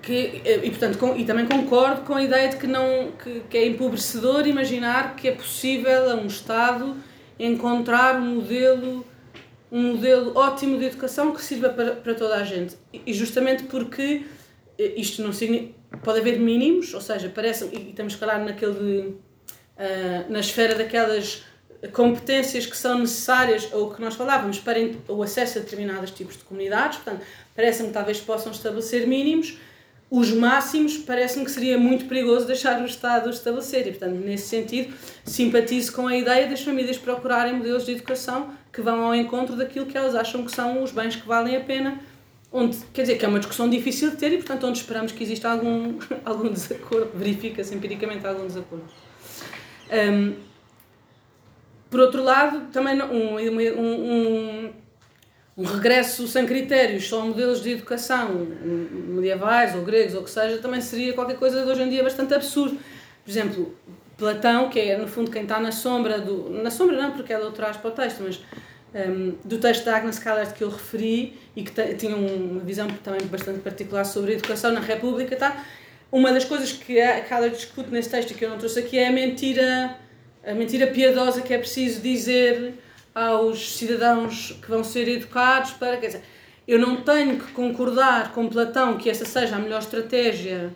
que, e portanto com, e também concordo com a ideia de que não que, que é empobrecedor imaginar que é possível a um Estado encontrar um modelo um modelo ótimo de educação que sirva para, para toda a gente. E justamente porque eh, isto não significa. Pode haver mínimos, ou seja, parece. E estamos, calhar, naquele. Uh, na esfera daquelas competências que são necessárias, ou que nós falávamos, para o acesso a determinados tipos de comunidades. Portanto, parece-me que talvez possam estabelecer mínimos os máximos parece-me que seria muito perigoso deixar o Estado estabelecer e, portanto, nesse sentido, simpatizo com a ideia das famílias procurarem modelos de educação que vão ao encontro daquilo que elas acham que são os bens que valem a pena, onde, quer dizer, que é uma discussão difícil de ter e, portanto, onde esperamos que exista algum, algum desacordo, verifica-se empiricamente algum desacordo. Um, por outro lado, também um, um, um um regresso sem critérios, só modelos de educação medievais ou gregos ou o que seja, também seria qualquer coisa de hoje em dia bastante absurdo. Por exemplo, Platão, que é no fundo quem está na sombra do. Na sombra não, porque ela traz para o texto, mas um, do texto da Agnes Callert que eu referi e que tinha uma visão também bastante particular sobre a educação na República, tá? uma das coisas que a Callert discute nesse texto que eu não trouxe aqui é a mentira, a mentira piedosa que é preciso dizer aos cidadãos que vão ser educados para. Quer dizer, eu não tenho que concordar com Platão que essa seja a melhor estratégia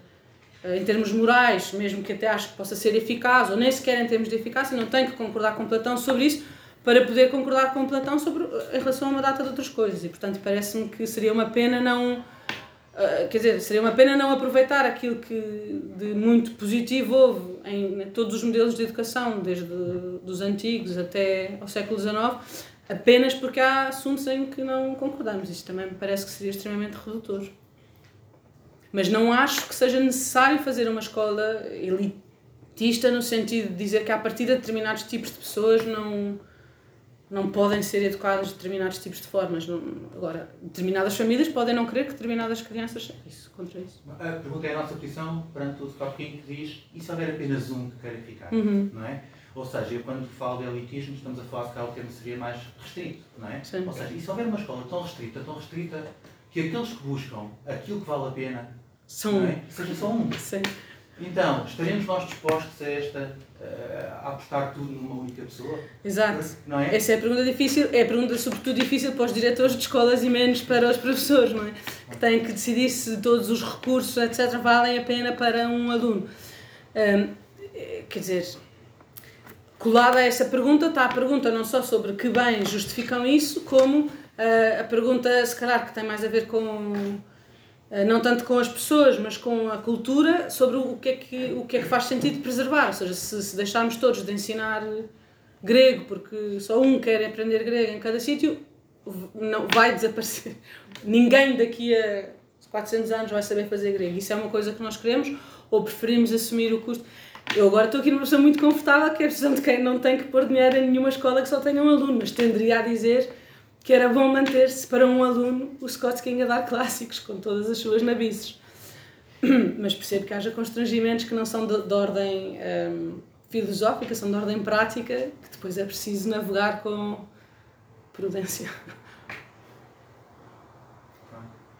eh, em termos morais, mesmo que até acho que possa ser eficaz, ou nem sequer em termos de eficácia, não tenho que concordar com Platão sobre isso para poder concordar com Platão sobre, eh, em relação a uma data de outras coisas. E, portanto, parece-me que seria uma pena não ah, quer dizer, seria uma pena não aproveitar aquilo que de muito positivo houve em, todos os modelos de educação, desde dos antigos até ao século XIX, apenas porque há assuntos em que não concordamos. Isto também me parece que seria extremamente redutor. Mas não acho que seja necessário fazer uma escola elitista no sentido de dizer que a partir de determinados tipos de pessoas não não podem ser educadas de determinados tipos de formas. Não, agora, determinadas famílias podem não querer que determinadas crianças isso, contra isso. A pergunta é a nossa posição perante o Scott King que diz e se houver apenas um que queira ficar, uhum. não é? Ou seja, eu quando falo de elitismo estamos a falar se cá o termo seria mais restrito, não é? Sim. Ou seja, e se houver uma escola tão restrita, tão restrita, que aqueles que buscam aquilo que vale a pena, são é? seja só um. Sim. Então, estaremos nós dispostos a esta uh, a apostar tudo numa única pessoa? Exato. Não é? Essa é a pergunta difícil, é a pergunta sobretudo difícil para os diretores de escolas e menos para os professores, não é? Que têm que decidir se todos os recursos, etc., valem a pena para um aluno. Um, quer dizer, colada a essa pergunta está a pergunta não só sobre que bens justificam isso, como uh, a pergunta, se calhar, que tem mais a ver com eh, não tanto com as pessoas, mas com a cultura, sobre o que é que, o que, é que faz sentido preservar. Ou seja, se, se deixarmos todos de ensinar grego, porque só um quer aprender grego em cada sítio, não vai desaparecer. Ninguém daqui a 400 anos vai saber fazer grego. Isso é uma coisa que nós queremos ou preferimos assumir o custo. Eu agora estou aqui numa posição muito confortável, que é a posição de quem não tem que pôr dinheiro em nenhuma escola que só tenha um aluno, mas tenderia a dizer que era bom manter-se para um aluno o Scott King a dar clássicos, com todas as suas nabices. Mas percebo que haja constrangimentos que não são de, de ordem um, filosófica, são de ordem prática, que depois é preciso navegar com prudência.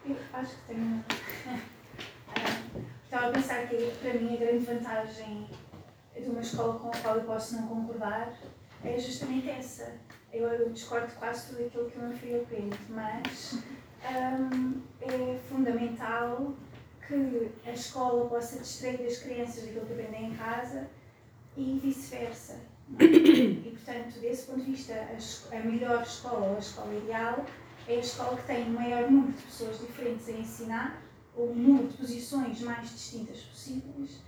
Eu acho que tenho. Estava a pensar que, para mim, a grande vantagem de uma escola com a qual eu posso não concordar é justamente essa eu, discordo quase tudo aquilo que o meu filho aprende, mas um, é fundamental que a escola possa distrair as crianças daquilo que aprendem em casa e vice-versa. E, portanto, desse ponto de vista, a, a melhor escola a escola ideal é a escola que tem o maior número de pessoas diferentes a ensinar, ou o número de posições mais distintas possíveis.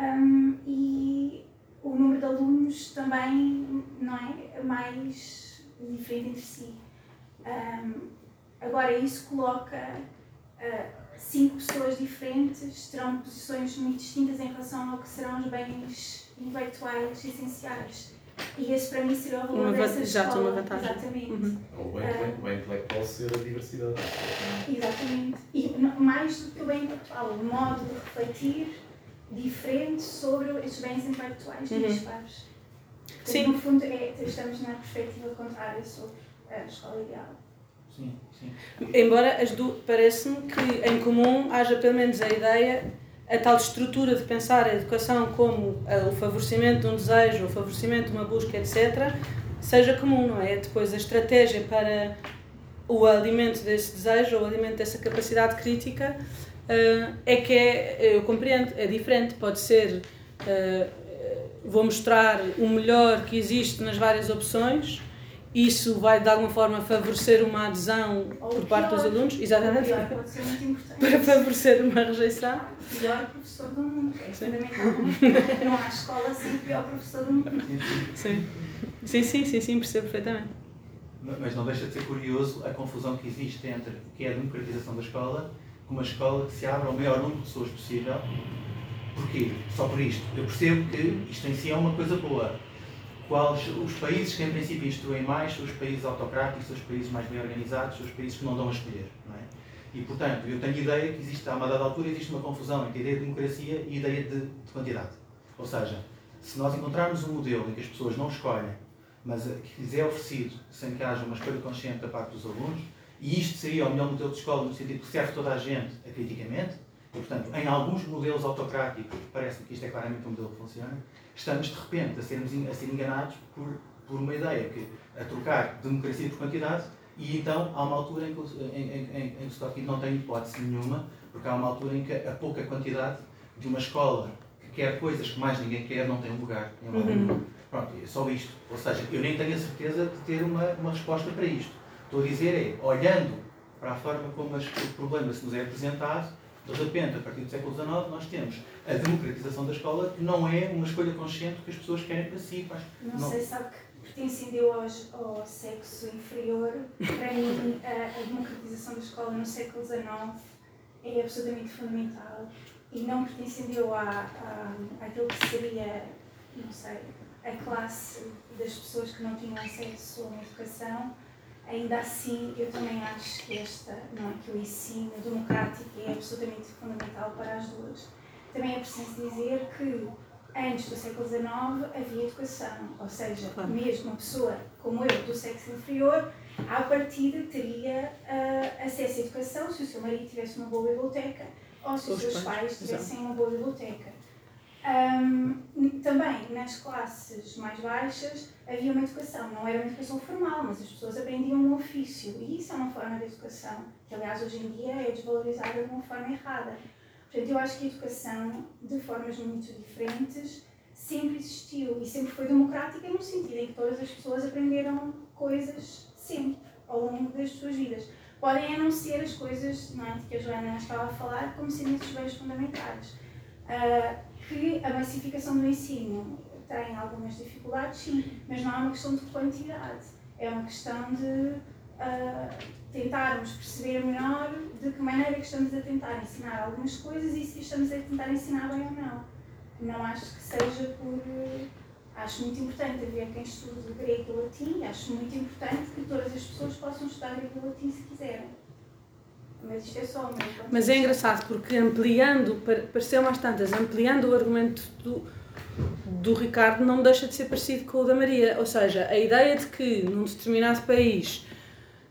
Um, e o número de alunos também não é mais diferente entre si. Um, agora, isso coloca uh, cinco pessoas diferentes, terão posições muito distintas em relação ao que serão os bens intelectuais essenciais. E esse para mim seria o valor uma dessa já escola. uma vantagem. Exatamente. Uhum. O bem, uh, bem intelectual ser a diversidade. Exatamente. E mais do que o bem intelectual, o modo de refletir diferente sobre estes bens intelectuais uhum. dispares. Sim. No fundo, é, estamos na perspectiva contrária sobre a escola ideal. Sim, sim. Embora as duas, parece-me que em comum haja pelo menos a ideia, a tal estrutura de pensar a educação como o favorecimento de um desejo, o favorecimento de uma busca, etc., seja comum, não é? Depois a estratégia para o alimento desse desejo, o alimento dessa capacidade crítica, uh, é que é, eu compreendo, é diferente. Pode ser, uh, vou mostrar o melhor que existe nas várias opções isso vai de alguma forma favorecer uma adesão Ou por parte dos alunos, exatamente, pior pode ser muito importante. para favorecer uma rejeição. O pior professor do mundo. É fundamental. Não há escola sem o pior professor do mundo. Sim, sim, sim, sim, sim percebo perfeitamente. Mas não deixa de ser curioso a confusão que existe entre o que é a democratização da escola uma escola que se abre ao maior número de pessoas possível. Porquê? Só por isto. Eu percebo que isto em si é uma coisa boa. Quais os países que em princípio instruem mais são os países autocráticos, são os países mais bem organizados, são os países que não dão a escolher. Não é? E portanto, eu tenho ideia que existe, a uma dada altura, existe uma confusão entre a ideia de democracia e a ideia de, de quantidade. Ou seja, se nós encontrarmos um modelo em que as pessoas não escolhem, mas que lhes é oferecido sem que haja uma escolha consciente da parte dos alunos, e isto seria o melhor modelo de escola no sentido que serve toda a gente acriticamente, e, portanto, em alguns modelos autocráticos, parece-me que isto é claramente um modelo que funciona, estamos de repente a, sermos, a ser enganados por, por uma ideia que a trocar democracia por quantidade, e então há uma altura em que, o- em, Scott não tem hipótese nenhuma, porque há uma altura em que a pouca quantidade de uma escola que quer coisas que mais ninguém quer não tem lugar. em Uhum. nenhum. Pronto, é só isto. Ou seja, eu nem tenho a certeza de ter uma, uma resposta para isto. Estou a dizer é, olhando para a forma como as- o problema se nos é apresentado, de repente, a partir do século XIX, nós temos a democratização da escola, que não é uma escolha consciente que as pessoas querem para si. Mas Não, Não. sei, sabe que pertencendo aos, ao sexo inferior, para mim a, a democratização da escola no século XIX é absolutamente fundamental e não pertencendo eu à, à, àquilo que seria, não sei, a classe das pessoas que não tinham acesso a uma educação, ainda assim eu também acho que esta, não é, que o ensino democrático é absolutamente fundamental para as duas. Também é preciso dizer que antes do século XIX havia educação, ou seja, mesmo uma pessoa como eu, do sexo inferior, à partida teria ah, acesso à educação se o seu marido tivesse uma boa biblioteca ou se os seus pais, pais tivessem uma boa biblioteca. Ahm, também nas classes mais baixas havia uma educação, não era uma educação formal, mas as pessoas aprendiam um ofício e isso é uma forma de educação que, aliás, hoje em dia é desvalorizada de uma forma errada. Portanto, eu acho que a educação, de formas muito diferentes, sempre existiu e sempre foi democrática no sentido em que todas as pessoas aprenderam coisas sempre, ao longo das suas vidas. Podem a não ser as coisas não é, que a Joana estava a falar, como sendo esses bens fundamentais. Ah, que a massificação do ensino tem algumas dificuldades, sim, mas não é uma questão de quantidade, é uma questão de ah, tentarmos perceber melhor de que maneira que estamos a tentar ensinar algumas coisas e se estamos a tentar ensinar bem ou não. Não acho que seja por. Acho muito importante haver quem estude grego e latim, acho muito importante que todas as pessoas possam estudar grego e latim se quiserem. Mas isto é só ponto Mas é engraçado porque ampliando, par- pareceu mais tantas, ampliando o argumento do, do Ricardo não deixa de ser parecido com o da Maria. Ou seja, a ideia de que num determinado país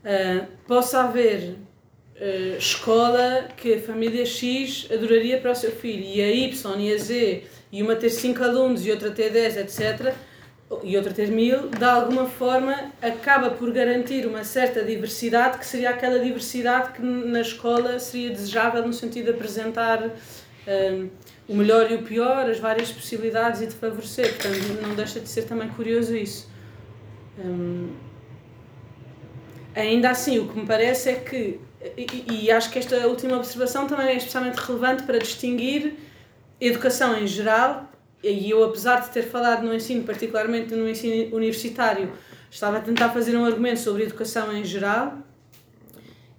ah, possa haver ah, escola que a família X adoraria para o seu filho e a Y e a Z e uma ter 5 alunos e outra ter 10, etc. E outra ter mil, de alguma forma acaba por garantir uma certa diversidade, que seria aquela diversidade que na escola seria desejável no sentido de apresentar hum, o melhor e o pior, as várias possibilidades e de favorecer. Portanto, não deixa de ser também curioso isso. Hum, ainda assim, o que me parece é que, e, e acho que esta última observação também é especialmente relevante para distinguir educação em geral, e eu, apesar de ter falado no ensino, particularmente no ensino universitário, estava a tentar fazer um argumento sobre educação em geral,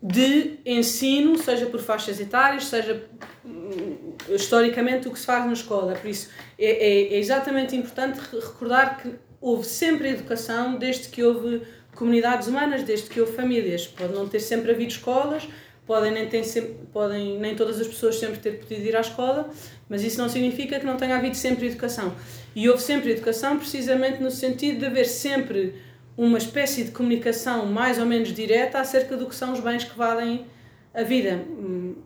de ensino, seja por faixas etárias, seja hum, historicamente o que se faz na escola. Por isso, é, é- é exatamente importante re- recordar que houve sempre educação desde que houve comunidades humanas, desde que houve famílias. Pode não ter sempre havido escolas, podem nem, ter podem nem todas as pessoas sempre ter podido ir à escola, mas isso não significa que não tenha havido sempre educação. E houve sempre educação precisamente no sentido de haver sempre uma espécie de comunicação mais ou menos direta acerca do que são os bens que valem a vida. Hum,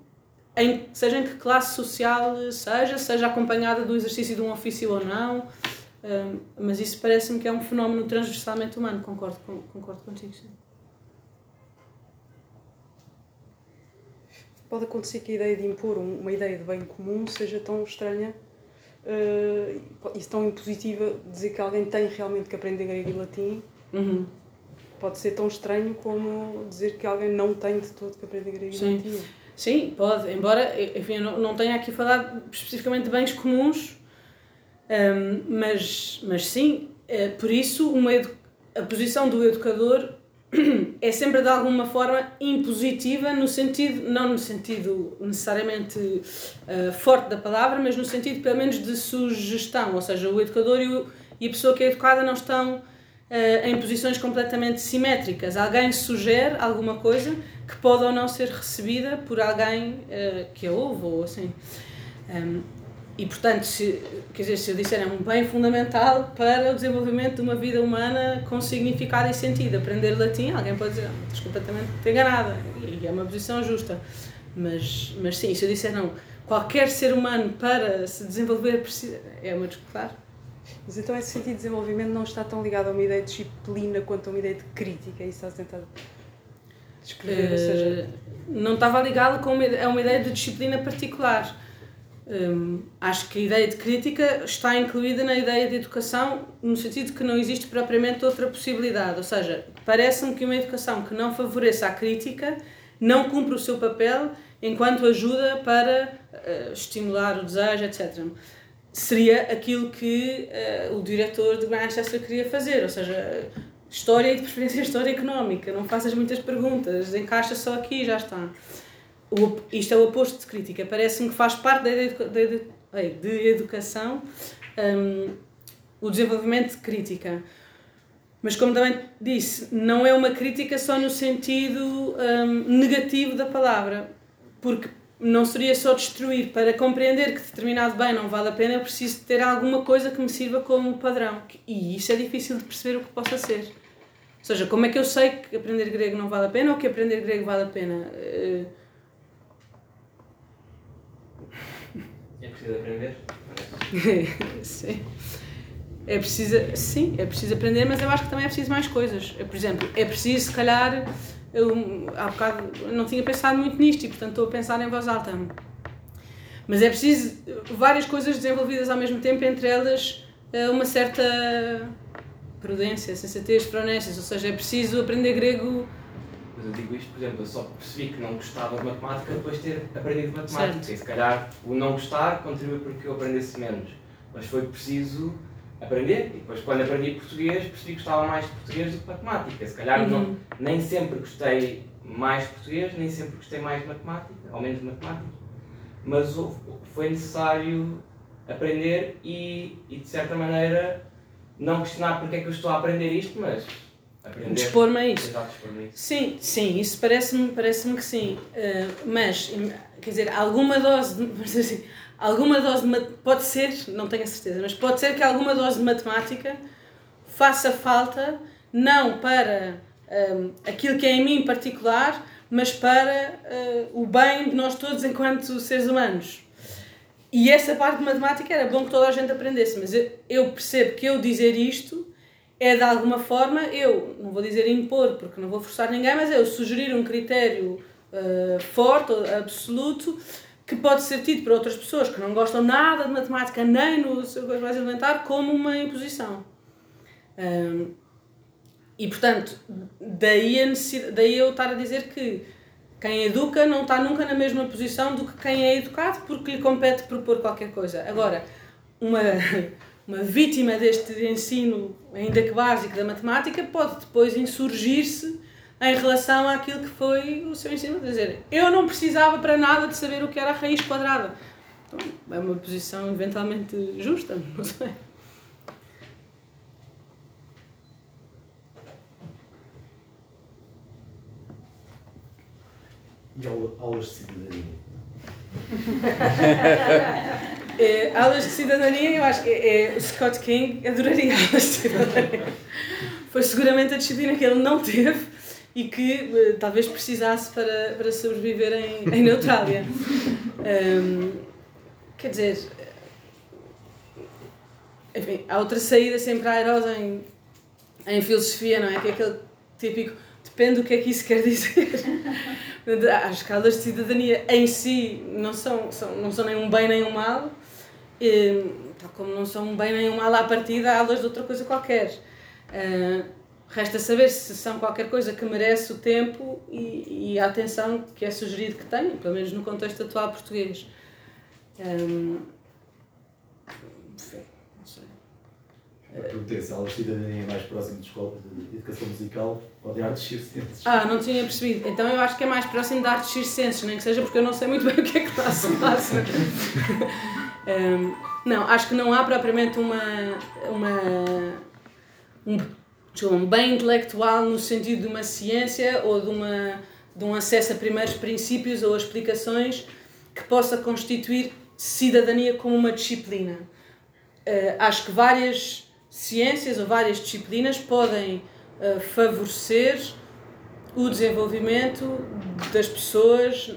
Em, seja em que classe social seja, seja acompanhada do exercício de um ofício ou não, hum, mas isso parece-me que é um fenómeno transversalmente humano, concordo, concordo contigo. Sim. Pode acontecer que a ideia de impor um- uma ideia de bem comum seja tão estranha uh, e tão impositiva dizer que alguém tem realmente que aprender grego e latim Uhum. pode ser tão estranho como dizer que alguém não tem de todo que aprender grego Sim. e tinha. Sim, pode, embora enfim, eu não, não tenha aqui falado especificamente de bens comuns, hum, mas, mas sim, é, por isso uma a posição do educador é sempre de alguma forma impositiva no sentido, não no sentido necessariamente eh, forte da palavra, mas no sentido pelo menos de sugestão, ou seja, o educador e, o- e a pessoa que é educada não estão eh, em posições completamente simétricas. Alguém sugere alguma coisa que pode ou não ser recebida por alguém eh, que a ouve ou assim. Um, e portanto, se, quer dizer, se eu disser é um bem fundamental para o desenvolvimento de uma vida humana com significado e sentido, aprender latim, alguém pode dizer, "Ah, estás completamente enganada, e é uma posição justa. Mas, mas sim, se eu disser não, qualquer ser humano para se desenvolver precisa, é uma claro. Mas então esse sentido de desenvolvimento não está tão ligado a uma ideia de disciplina quanto a uma ideia de crítica, é isso que estás a tentar descrever, ou seja... Eh, não estava ligado com uma, a uma ideia de disciplina particular. Hum, acho que a ideia de crítica está incluída na ideia de educação, no sentido que não existe propriamente outra possibilidade. Ou seja, parece-me que uma educação que não favoreça a crítica não cumpre o seu papel enquanto ajuda para eh, estimular o desejo, etc. Seria aquilo que eh, o diretor de Manchester queria fazer, ou seja, história e de preferência história económica, não faças muitas perguntas, encaixa só aqui e já está. O, isto é o oposto de crítica, parece-me que faz parte da, de educação hum, o desenvolvimento de crítica. Mas como também disse, não é uma crítica só no sentido hum, negativo da palavra, porque não seria só destruir. Para compreender que determinado bem não vale a pena, eu preciso ter alguma coisa que me sirva como padrão. E isso é difícil de perceber o que possa ser. Ou seja, como é que eu sei que aprender grego não vale a pena ou que aprender grego vale a pena? Eh, É preciso aprender? sim. É preciso, sim, é preciso aprender, mas eu acho que também é preciso mais coisas. Por exemplo, é preciso, se calhar, eu há bocado não tinha pensado muito nisto e, portanto, estou a pensar em voz alta. Mas é preciso várias coisas desenvolvidas ao mesmo tempo, entre elas eh, uma certa prudência, sensatez, fronéscias, ou seja, é preciso aprender grego eu digo isto, por exemplo, eu só percebi que não gostava de matemática depois de ter aprendido matemática. Certo. E se calhar o não gostar contribuiu para que eu aprendesse menos. Mas foi preciso aprender. E depois, quando aprendi português, percebi que gostava mais de português do que de matemática. Se calhar não, Uhum. nem sempre gostei mais de português, nem sempre gostei mais de matemática, ou menos de matemática. Mas foi necessário aprender e, e, de certa maneira, não questionar porque é que eu estou a aprender isto, mas. Dispor-me a isso. Exato, dispor-me a isso. Sim, sim, isso parece-me parece que sim. Eh, mas, quer dizer, alguma dose de, assim, alguma dose de, pode ser, não tenho a certeza, mas pode ser que alguma dose de matemática faça falta, não para ehm, aquilo que é em mim em particular, mas para eh, o bem de nós todos enquanto seres humanos. E essa parte de matemática era bom que toda a gente aprendesse, mas eu, eu percebo que eu dizer isto é de alguma forma eu, não vou dizer impor porque não vou forçar ninguém, mas é eu sugerir um critério eh, forte, absoluto, que pode ser tido por outras pessoas que não gostam nada de matemática, nem no seu coisa mais elementar, como uma imposição. Ahm, e portanto, daí, a necessidade, daí eu estar a dizer que quem educa não está nunca na mesma posição do que quem é educado porque lhe compete propor qualquer coisa. Agora, uma, uma vítima deste ensino, ainda que básico, da matemática, pode depois insurgir-se em relação àquilo que foi o seu ensino. Quer dizer, eu não precisava para nada de saber o que era a raiz quadrada. Então, é uma posição eventualmente justa, não sei. E aula- aulas de cidadania? É, aulas de cidadania, eu acho que é, é, o Scott King adoraria aulas de cidadania. Foi seguramente a disciplina que ele não teve e que eh, talvez precisasse para, para sobreviver em, em Neutrália. Ahm, quer dizer, enfim, há outra saída sempre airosa em, em filosofia, não é? Que é aquele típico, depende do que é que isso quer dizer. As aulas de cidadania em si não são, são, não são nem um bem nem um mal, tal como não são bem nem um mal à partida, há aulas de outra coisa qualquer. Ah, Resta saber se são qualquer coisa que merece o tempo e, e a atenção que é sugerido que tenham, pelo menos no contexto atual português. Um, enfim, não sei. Perguntei se a aula de cidadania é mais próximo de escola de educação musical ou de artes circenses. Ah, não tinha percebido. Então eu acho que é mais próximo de artes circenses, nem que seja porque eu não sei muito bem o que é que está a se passa. um, não, acho que não há propriamente uma, uma um, um bem intelectual no sentido de uma ciência ou de, uma, de um acesso a primeiros princípios ou explicações que possa constituir cidadania como uma disciplina. Uh, acho que várias ciências ou várias disciplinas podem uh, favorecer o desenvolvimento das pessoas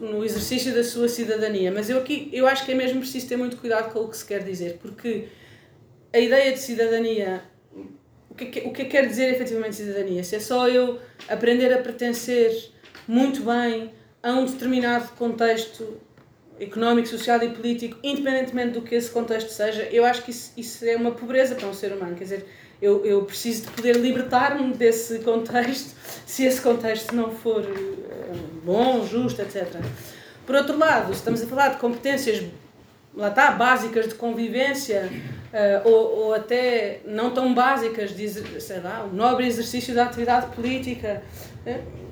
no exercício da sua cidadania. Mas eu aqui eu acho que é mesmo preciso ter muito cuidado com o que se quer dizer, porque a ideia de cidadania o que, o que quer dizer efetivamente cidadania? Se é só eu aprender a pertencer muito bem a um determinado contexto económico, social e político, independentemente do que esse contexto seja, eu acho que isso, isso é uma pobreza para um ser humano. Quer dizer, eu, eu preciso de poder libertar-me desse contexto, se esse contexto não for eh, bom, justo, etc. Por outro lado, se estamos a falar de competências lá está, básicas de convivência, uh, ou, ou até não tão básicas, de, sei lá, o nobre exercício da atividade política. Uh,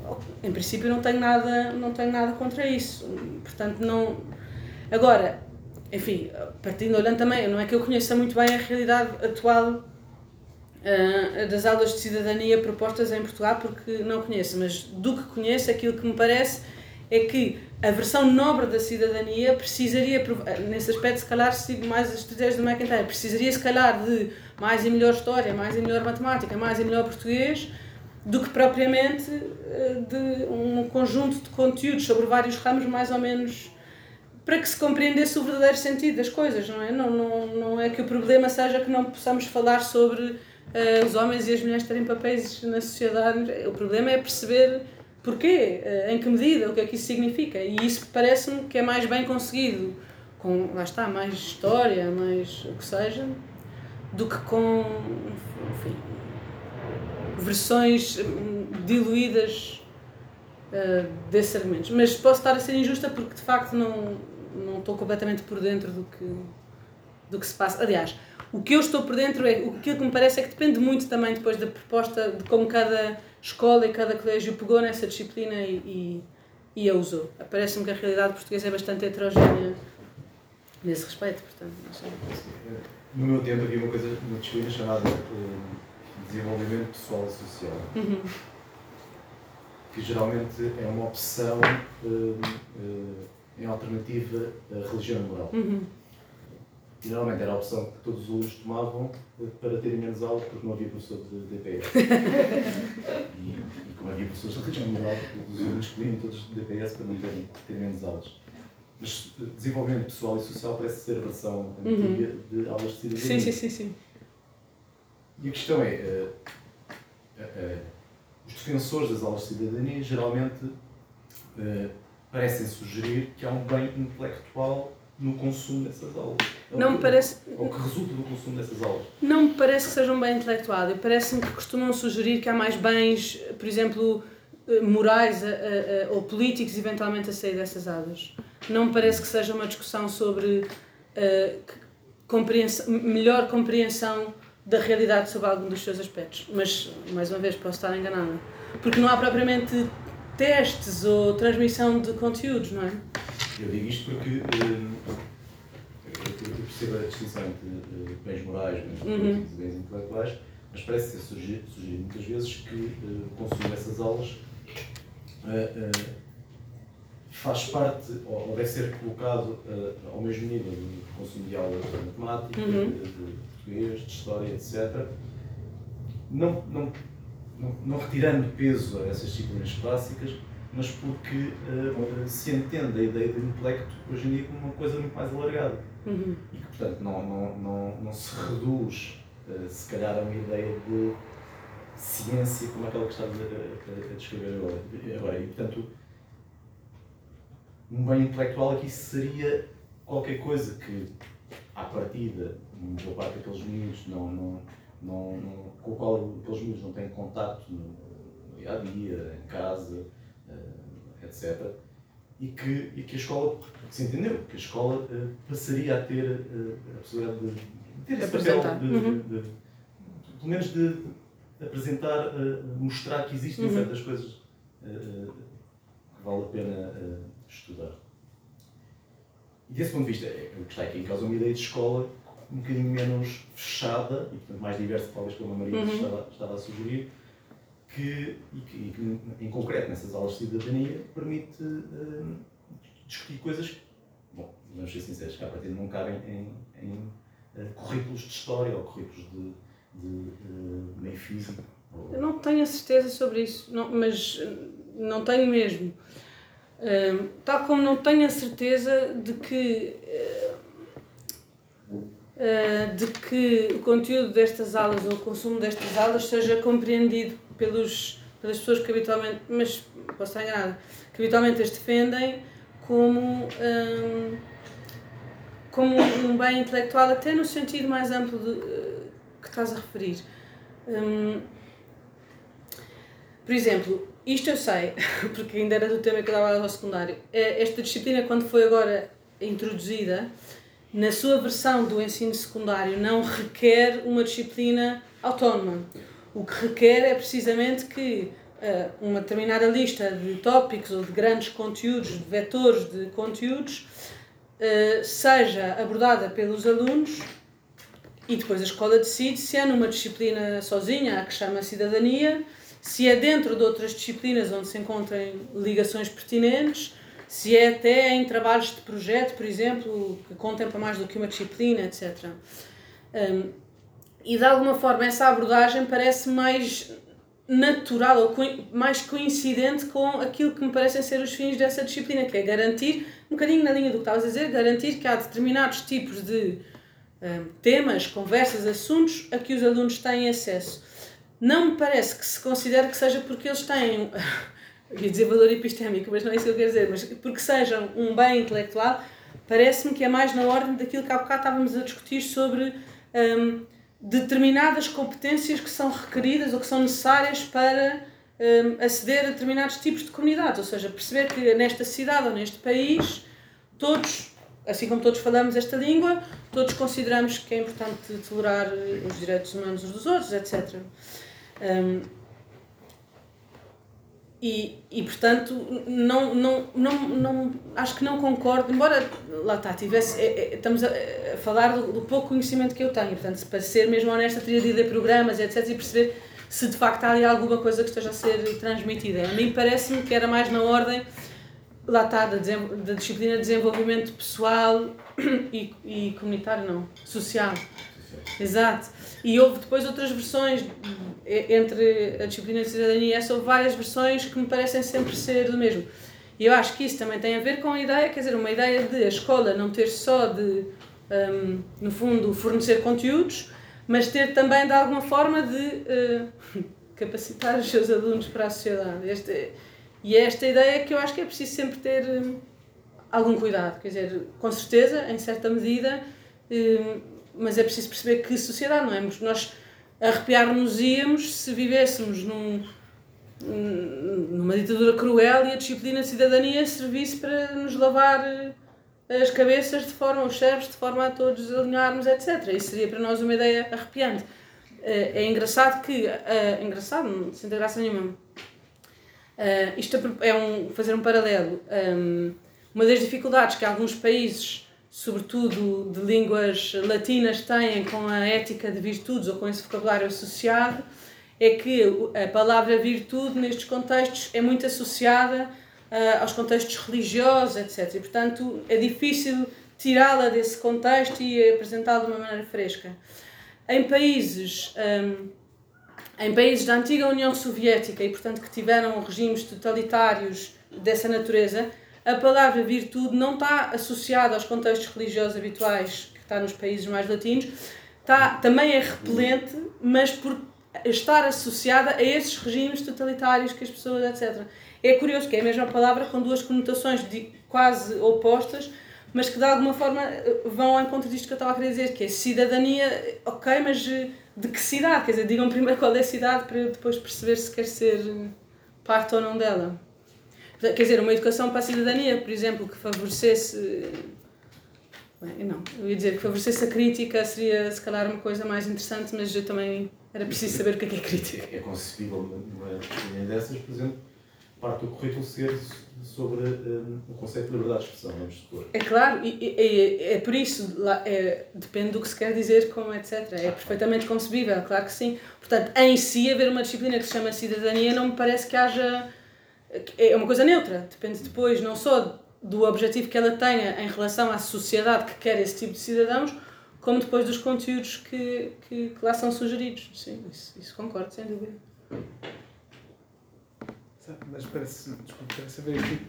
em princípio não tenho nada, não tenho nada contra isso. Portanto, não. Agora, enfim, partindo olhando também, não é que eu conheça muito bem a realidade atual uh, das aulas de cidadania propostas em Portugal, porque não conheço, mas do que conheço, aquilo que me parece é que a versão nobre da cidadania precisaria, nesse aspecto, se calhar, sigo mais as estratégias do McIntyre, precisaria, se calhar, de mais e melhor história, mais e melhor matemática, mais e melhor português, do que propriamente eh, de um conjunto de conteúdos sobre vários ramos, mais ou menos, para que se compreendesse o verdadeiro sentido das coisas, não é? Não, não, não é que o problema seja que não possamos falar sobre uh, os homens e as mulheres terem papéis na sociedade, o problema é perceber Porquê? Eh, em que medida? O que é que isso significa? E isso parece-me que é mais bem conseguido com, lá está, mais história, mais o que seja, do que com, enfim, versões hum, diluídas uh, desses argumentos. Mas posso estar a ser injusta porque, de facto, não, não estou completamente por dentro do que, do que se passa. Aliás, o que eu estou por dentro é, o que me parece é que depende muito também depois da proposta, de como cada escola e cada colégio pegou nessa disciplina e, e, e a usou. Parece-me que a realidade portuguesa é bastante heterogénea nesse respeito, portanto, não sei. No meu tempo havia uma coisa, uma disciplina chamada uh, desenvolvimento pessoal e social. Uhum. Que geralmente é uma opção uh, uh, em alternativa à religião moral. Uhum. E normalmente era a opção que todos os alunos tomavam para terem menos aulas porque não havia professor de DPS. e, e como havia professores de religião moral, os alunos escolhiam todos de DPS para não terem, terem menos aulas. Mas eh, desenvolvimento pessoal e social parece ser a versão antiga uhum. de aulas de cidadania. Sim, sim, sim, sim. E a questão é, uh, uh, uh, os defensores das aulas de cidadania geralmente parecem sugerir que há um bem intelectual no consumo dessas aulas. É não me parece. Ou que resulta do consumo dessas aulas. Não me parece que seja um bem intelectual. Parece-me que costumam sugerir que há mais bens, por exemplo, eh, morais a, a, a, ou políticos, eventualmente, a sair dessas aulas. Não me parece que seja uma discussão sobre uh, compreensão, melhor compreensão da realidade sobre algum dos seus aspectos. Mas, mais uma vez, posso estar enganada. Porque não há propriamente testes ou transmissão de conteúdos, não é? Eu digo isto porque uh, eu percebo a distinção entre uh, bens morais, bens uhum. e bens intelectuais, mas parece ser surgido, surgido muitas vezes que uh, o consumo dessas aulas faz parte, ou, ou deve ser colocado ao mesmo nível do consumo de aulas de matemática, uhum. de, de português, de história, etc. Não, não, não, não retirando peso a essas disciplinas clássicas, mas porque uh, se entende a ideia do intelecto hoje em dia como uma coisa muito mais alargada. Uhum. E que, portanto, não, não, não, não se reduz, uh, se calhar, a uma ideia de ciência como aquela que estamos a, a, a descrever agora. agora. E, portanto, um bem intelectual aqui seria qualquer coisa que, à partida, uma boa parte daqueles miúdos não, não, não, não, com o qual aqueles miúdos não têm contato no, dia a dia, em casa, etc. E que, e que a escola, se entendeu, que a escola uh, passaria a ter uh, a possibilidade de, de ter esse papel, de, uhum. de, de, pelo menos de apresentar, mostrar que existem uhum. certas coisas que vale a pena estudar. E desse ponto de vista, é, o que está aqui em causa é uma ideia de escola um bocadinho menos fechada e portanto mais diversa, talvez como a Maria uhum. estava, estava a sugerir, que, e que, e que, em concreto nessas aulas de cidadania permite uh, discutir coisas que, bom, vamos ser sinceros, que à partida não cabem em, em uh, currículos de história ou currículos de, de uh, meio físico. Eu não tenho a certeza sobre isso, não, mas não tenho mesmo. Uh, tal como não tenho a certeza de que uh, de que o conteúdo destas aulas ou o consumo destas aulas seja compreendido pelos, pelas pessoas que habitualmente, mas posso estar enganada, que habitualmente as defendem como, um, como um bem intelectual, até no sentido mais amplo de, uh, que estás a referir. Um, por exemplo, isto eu sei, porque ainda era do tema que eu dava ao secundário. É, esta disciplina, quando foi agora introduzida, na sua versão do ensino secundário, não requer uma disciplina autónoma. O que requer é precisamente que uh, uma determinada lista de tópicos ou de grandes conteúdos, de vetores de conteúdos, uh, seja abordada pelos alunos e depois a escola decide se é numa disciplina sozinha, a que chama cidadania, se é dentro de outras disciplinas onde se encontrem ligações pertinentes se é até em trabalhos de projeto, por exemplo, que contempla mais do que uma disciplina, etc. Um, e de alguma forma essa abordagem parece mais natural ou co mais coincidente com aquilo que me parecem ser os fins dessa disciplina, que é garantir, um bocadinho na linha do que estavas a dizer, garantir que há determinados tipos de um, temas, conversas, assuntos a que os alunos têm acesso. Não me parece que se considere que seja porque eles têm ia dizer valor epistémico, mas não é isso que eu quero dizer, mas porque sejam um bem intelectual, parece-me que é mais na ordem daquilo que há bocado estávamos a discutir sobre um, determinadas competências que são requeridas ou que são necessárias para um, aceder a determinados tipos de comunidades, ou seja, perceber que nesta cidade ou neste país, todos, assim como todos falamos esta língua, todos consideramos que é importante tolerar os direitos humanos uns dos outros, etc. e, e portanto, não, não, não, não, acho que não concordo, embora lá está, tivesse, é, é, estamos a, a falar do, do, pouco conhecimento que eu tenho, portanto, para ser mesmo honesta, teria de a programas, etc., e perceber se de facto há ali alguma coisa que esteja a ser transmitida. A mim parece-me que era mais na ordem, lá está, da, da disciplina de desenvolvimento pessoal e, e comunitário, não, social. Exato. E houve depois outras versões entre a disciplina de cidadania e essa, houve várias versões que me parecem sempre ser do mesmo. E eu acho que isso também tem a ver com a ideia, quer dizer, uma ideia de a escola não ter só de, um, no fundo, fornecer conteúdos, mas ter também de alguma forma de uh, capacitar os seus alunos para a sociedade. Este, e é esta ideia que eu acho que é preciso sempre ter um, algum cuidado, quer dizer, com certeza, em certa medida, um, mas é preciso perceber que sociedade não é? Nós arrepiar-nos íamos se vivêssemos num, numa ditadura cruel e a disciplina de cidadania servisse para nos lavar eh, as cabeças de forma, os cérebros, de forma a todos alinharmos, etc. Isso seria para nós uma ideia arrepiante. Eh, é engraçado que. É engraçado, sem ter graça nenhuma. Isto é um, fazer um paralelo. Uma das dificuldades que alguns países sobretudo de línguas latinas, têm com a ética de virtudes ou com esse vocabulário associado, é que a palavra virtude nestes contextos é muito associada uh, aos contextos religiosos, etc. E, portanto, é difícil tirá-la desse contexto e apresentá-la de uma maneira fresca. Em países, um, em países da antiga União Soviética e, portanto, que tiveram regimes totalitários dessa natureza, a palavra virtude não está associada aos contextos religiosos habituais que está nos países mais latinos, está, também é repelente, mas por estar associada a esses regimes totalitários que as pessoas, etc. É curioso que é a mesma palavra com duas conotações de, quase opostas, mas que de alguma forma vão ao encontro disto que eu estava a querer dizer, que é cidadania, ok, mas de que cidade, quer dizer, digam primeiro qual é a cidade para depois perceber se quer ser parte ou não dela. Quer dizer, uma educação para a cidadania, por exemplo, que favorecesse. Bem, não, eu ia dizer que favorecesse a crítica seria se calhar uma coisa mais interessante, mas eu também era preciso saber o que é, que é crítica. É concebível numa linha dessas, por exemplo, parte do currículo ser sobre um, o conceito de liberdade de expressão, vamos supor. É claro, e, e, é por isso, lá, é, depende do que se quer dizer, como etc. É perfeitamente concebível, claro que sim. Portanto, em si, haver uma disciplina que se chama cidadania não me parece que haja. É uma coisa neutra, depende depois não só do objetivo que ela tenha em relação à sociedade que quer esse tipo de cidadãos, como depois dos conteúdos que, que, que lá são sugeridos. Sim, isso, isso concordo, sem dúvida. Mas parece, desculpa, parece haver aqui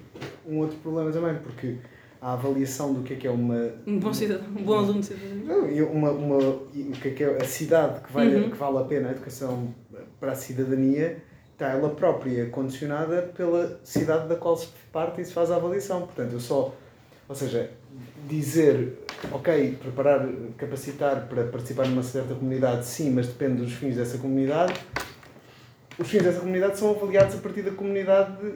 um outro problema também, porque a avaliação do que é que é uma. Um bom cidadão, um bom aluno de cidadania. Uma, uma, o que é que é a cidade que, vai, uhum. que vale a pena a educação para a cidadania está ela própria condicionada pela cidade da qual se parte e se faz a avaliação. Portanto, eu só. Ou seja, dizer, ok, preparar, capacitar para participar numa certa comunidade, sim, mas depende dos fins dessa comunidade os fins dessa comunidade são avaliados a partir da comunidade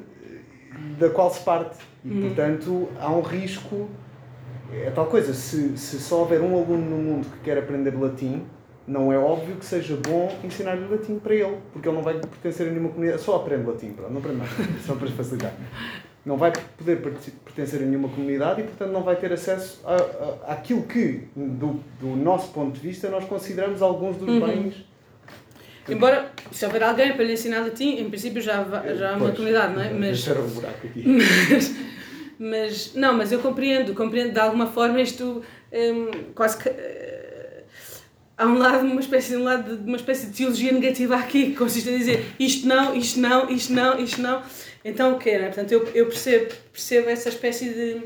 da qual se parte. E, uhum. portanto, há um risco. É tal coisa, se, se só houver um aluno no mundo que quer aprender latim, não é óbvio que seja bom ensinar-lhe latim para ele, porque ele não vai pertencer a nenhuma comunidade. Só aprende latim, pronto, não aprende nada, só para facilitar. Não vai poder pertencer a nenhuma comunidade e, portanto, não vai ter acesso a, a, àquilo que, do, do nosso ponto de vista, nós consideramos alguns dos uhum. bens Embora, se houver alguém para lhe ensinar latim, em princípio já, já há uma comunidade, não é? Mas, um buraco aqui. Mas, mas, não, mas eu compreendo, compreendo de alguma forma isto um, quase que. Há um lado, uma espécie, um lado de uma espécie de teologia negativa aqui, que consiste em dizer isto não, isto não, isto não, isto não. Então o? Não é? Portanto, eu, eu percebo, percebo essa espécie de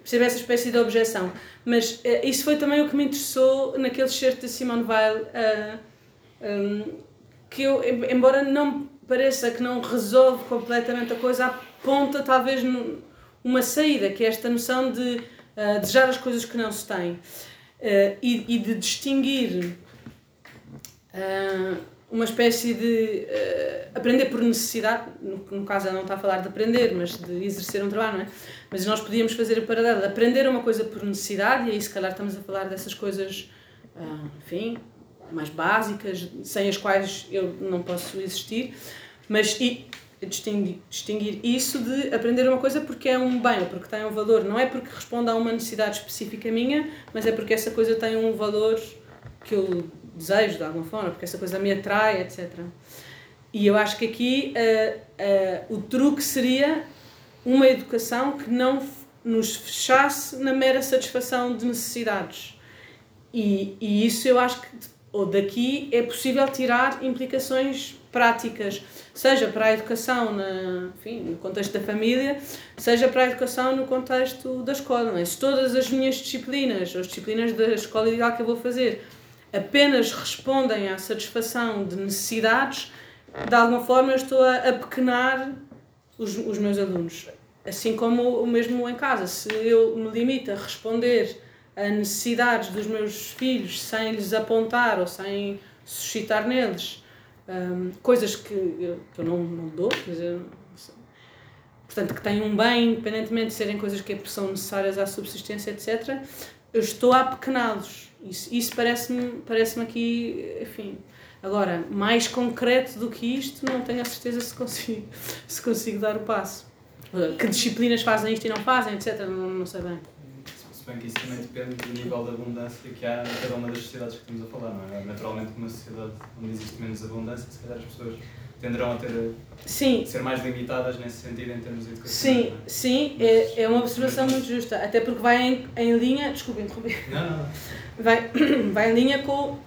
percebo essa espécie de objeção. Mas uh, isso foi também o que me interessou naquele certo de Simone Weil. Uh, um, que eu, embora não pareça que não resolve completamente a coisa, aponta talvez uma saída, que é esta noção de uh, desejar as coisas que não se têm uh, e, e, de distinguir uh, uma espécie de aprender por necessidade, no, no, caso não está a falar de aprender, mas de exercer um trabalho, não é? Mas nós podíamos fazer a paralelo de aprender uma coisa por necessidade, e aí se calhar estamos a falar dessas coisas, enfim, mais básicas, sem as quais eu não posso existir, mas e, distinguir, isso de aprender uma coisa porque é um bem porque tem um valor, não é porque responde a uma necessidade específica minha, mas é porque essa coisa tem um valor que eu desejo de alguma forma, porque essa coisa me atrai, etc. E eu acho que aqui uh, uh, o truque seria uma educação que não nos fechasse na mera satisfação de necessidades. E, e isso eu acho que ou daqui é possível tirar implicações práticas, seja para a educação na, enfim, no contexto da família, seja para a educação no contexto da escola. É? Se todas as minhas disciplinas, as disciplinas da escola ideal que eu vou fazer, apenas respondem à satisfação de necessidades, de alguma forma eu estou a, a pequenar os, os meus alunos. Assim como o mesmo em casa, se eu me limito a responder a necessidades dos meus filhos sem lhes apontar ou sem suscitar neles um, coisas que eu, que eu não, não dou, portanto, que têm um bem, independentemente de serem coisas que são necessárias à subsistência, etc., eu estou a pequená-los. Isso, isso parece-me parece aqui, enfim. Agora, mais concreto do que isto, não tenho a certeza se consigo, se consigo dar o passo. Que disciplinas fazem isto e não fazem, etc., não, não sei bem bem que isso também depende do nível de abundância que há em cada uma das sociedades que estamos a falar, não é? Naturalmente, numa sociedade onde existe menos abundância, se calhar as pessoas tenderão a ter sim. ser mais limitadas nesse sentido em termos de educação. Sim, é? sim, é, é uma observação muito justa, até porque vai em, em linha, desculpe interromper. Não, não, não. Vai, vai em linha com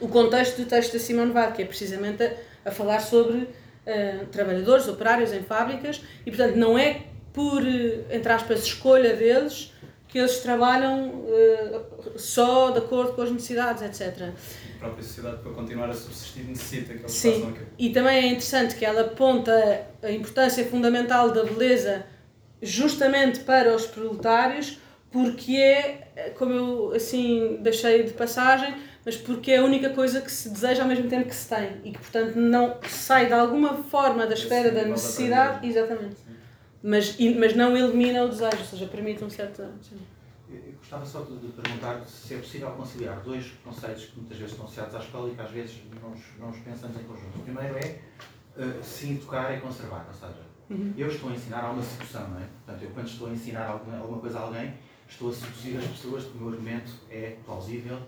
o contexto do texto da Simone Weil, que é precisamente a, a falar sobre uh, trabalhadores, operários em fábricas, e portanto não é por, entre aspas, escolha deles que eles trabalham uh, só de acordo com as necessidades, etc. A própria sociedade, para continuar a subsistir, necessita que eles Sim. façam aquilo. E também é interessante que ela aponta a importância fundamental da beleza justamente para os proletários, porque é, como eu assim deixei de passagem, mas porque é a única coisa que se deseja ao mesmo tempo que se tem e que, portanto, não sai de alguma forma da esfera da necessidade, exatamente, mas, mas não elimina o desejo, ou seja, permite um certo. Eu gostava só de perguntar se é possível conciliar dois conceitos que muitas vezes estão associados à escola e que às vezes não os, não os pensamos em conjunto. O primeiro é uh, se educar e conservar, ou seja, uhum. eu estou a ensinar a uma sedução, não é? Portanto, eu quando estou a ensinar alguma, alguma coisa a alguém, estou a seduzir as pessoas que o meu argumento é plausível,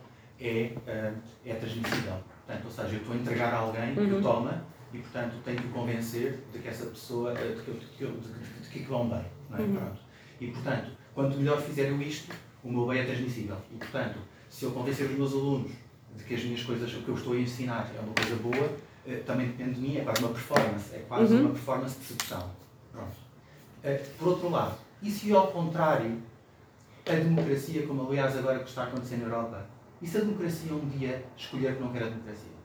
é, uh, é transmissível. Portanto, ou seja, eu estou a entregar a alguém que uhum. o toma e, portanto, tenho que convencer de que essa pessoa, uh, de, que, de, que, de, de, que vão bem. Não é? Uhum. Pronto. E, portanto, quanto melhor fizer eu isto, o meu bem é transmissível. E, portanto, se eu convencer os meus alunos de que as minhas coisas, o que eu estou a ensinar é uma coisa boa, uh, também depende de mim, é quase uma performance, é quase uhum. uma performance de sedução. Pronto. por outro lado, e se ao contrário, a democracia, como aliás agora que está acontecendo na Europa, e se a democracia um dia escolher que não quer a democracia?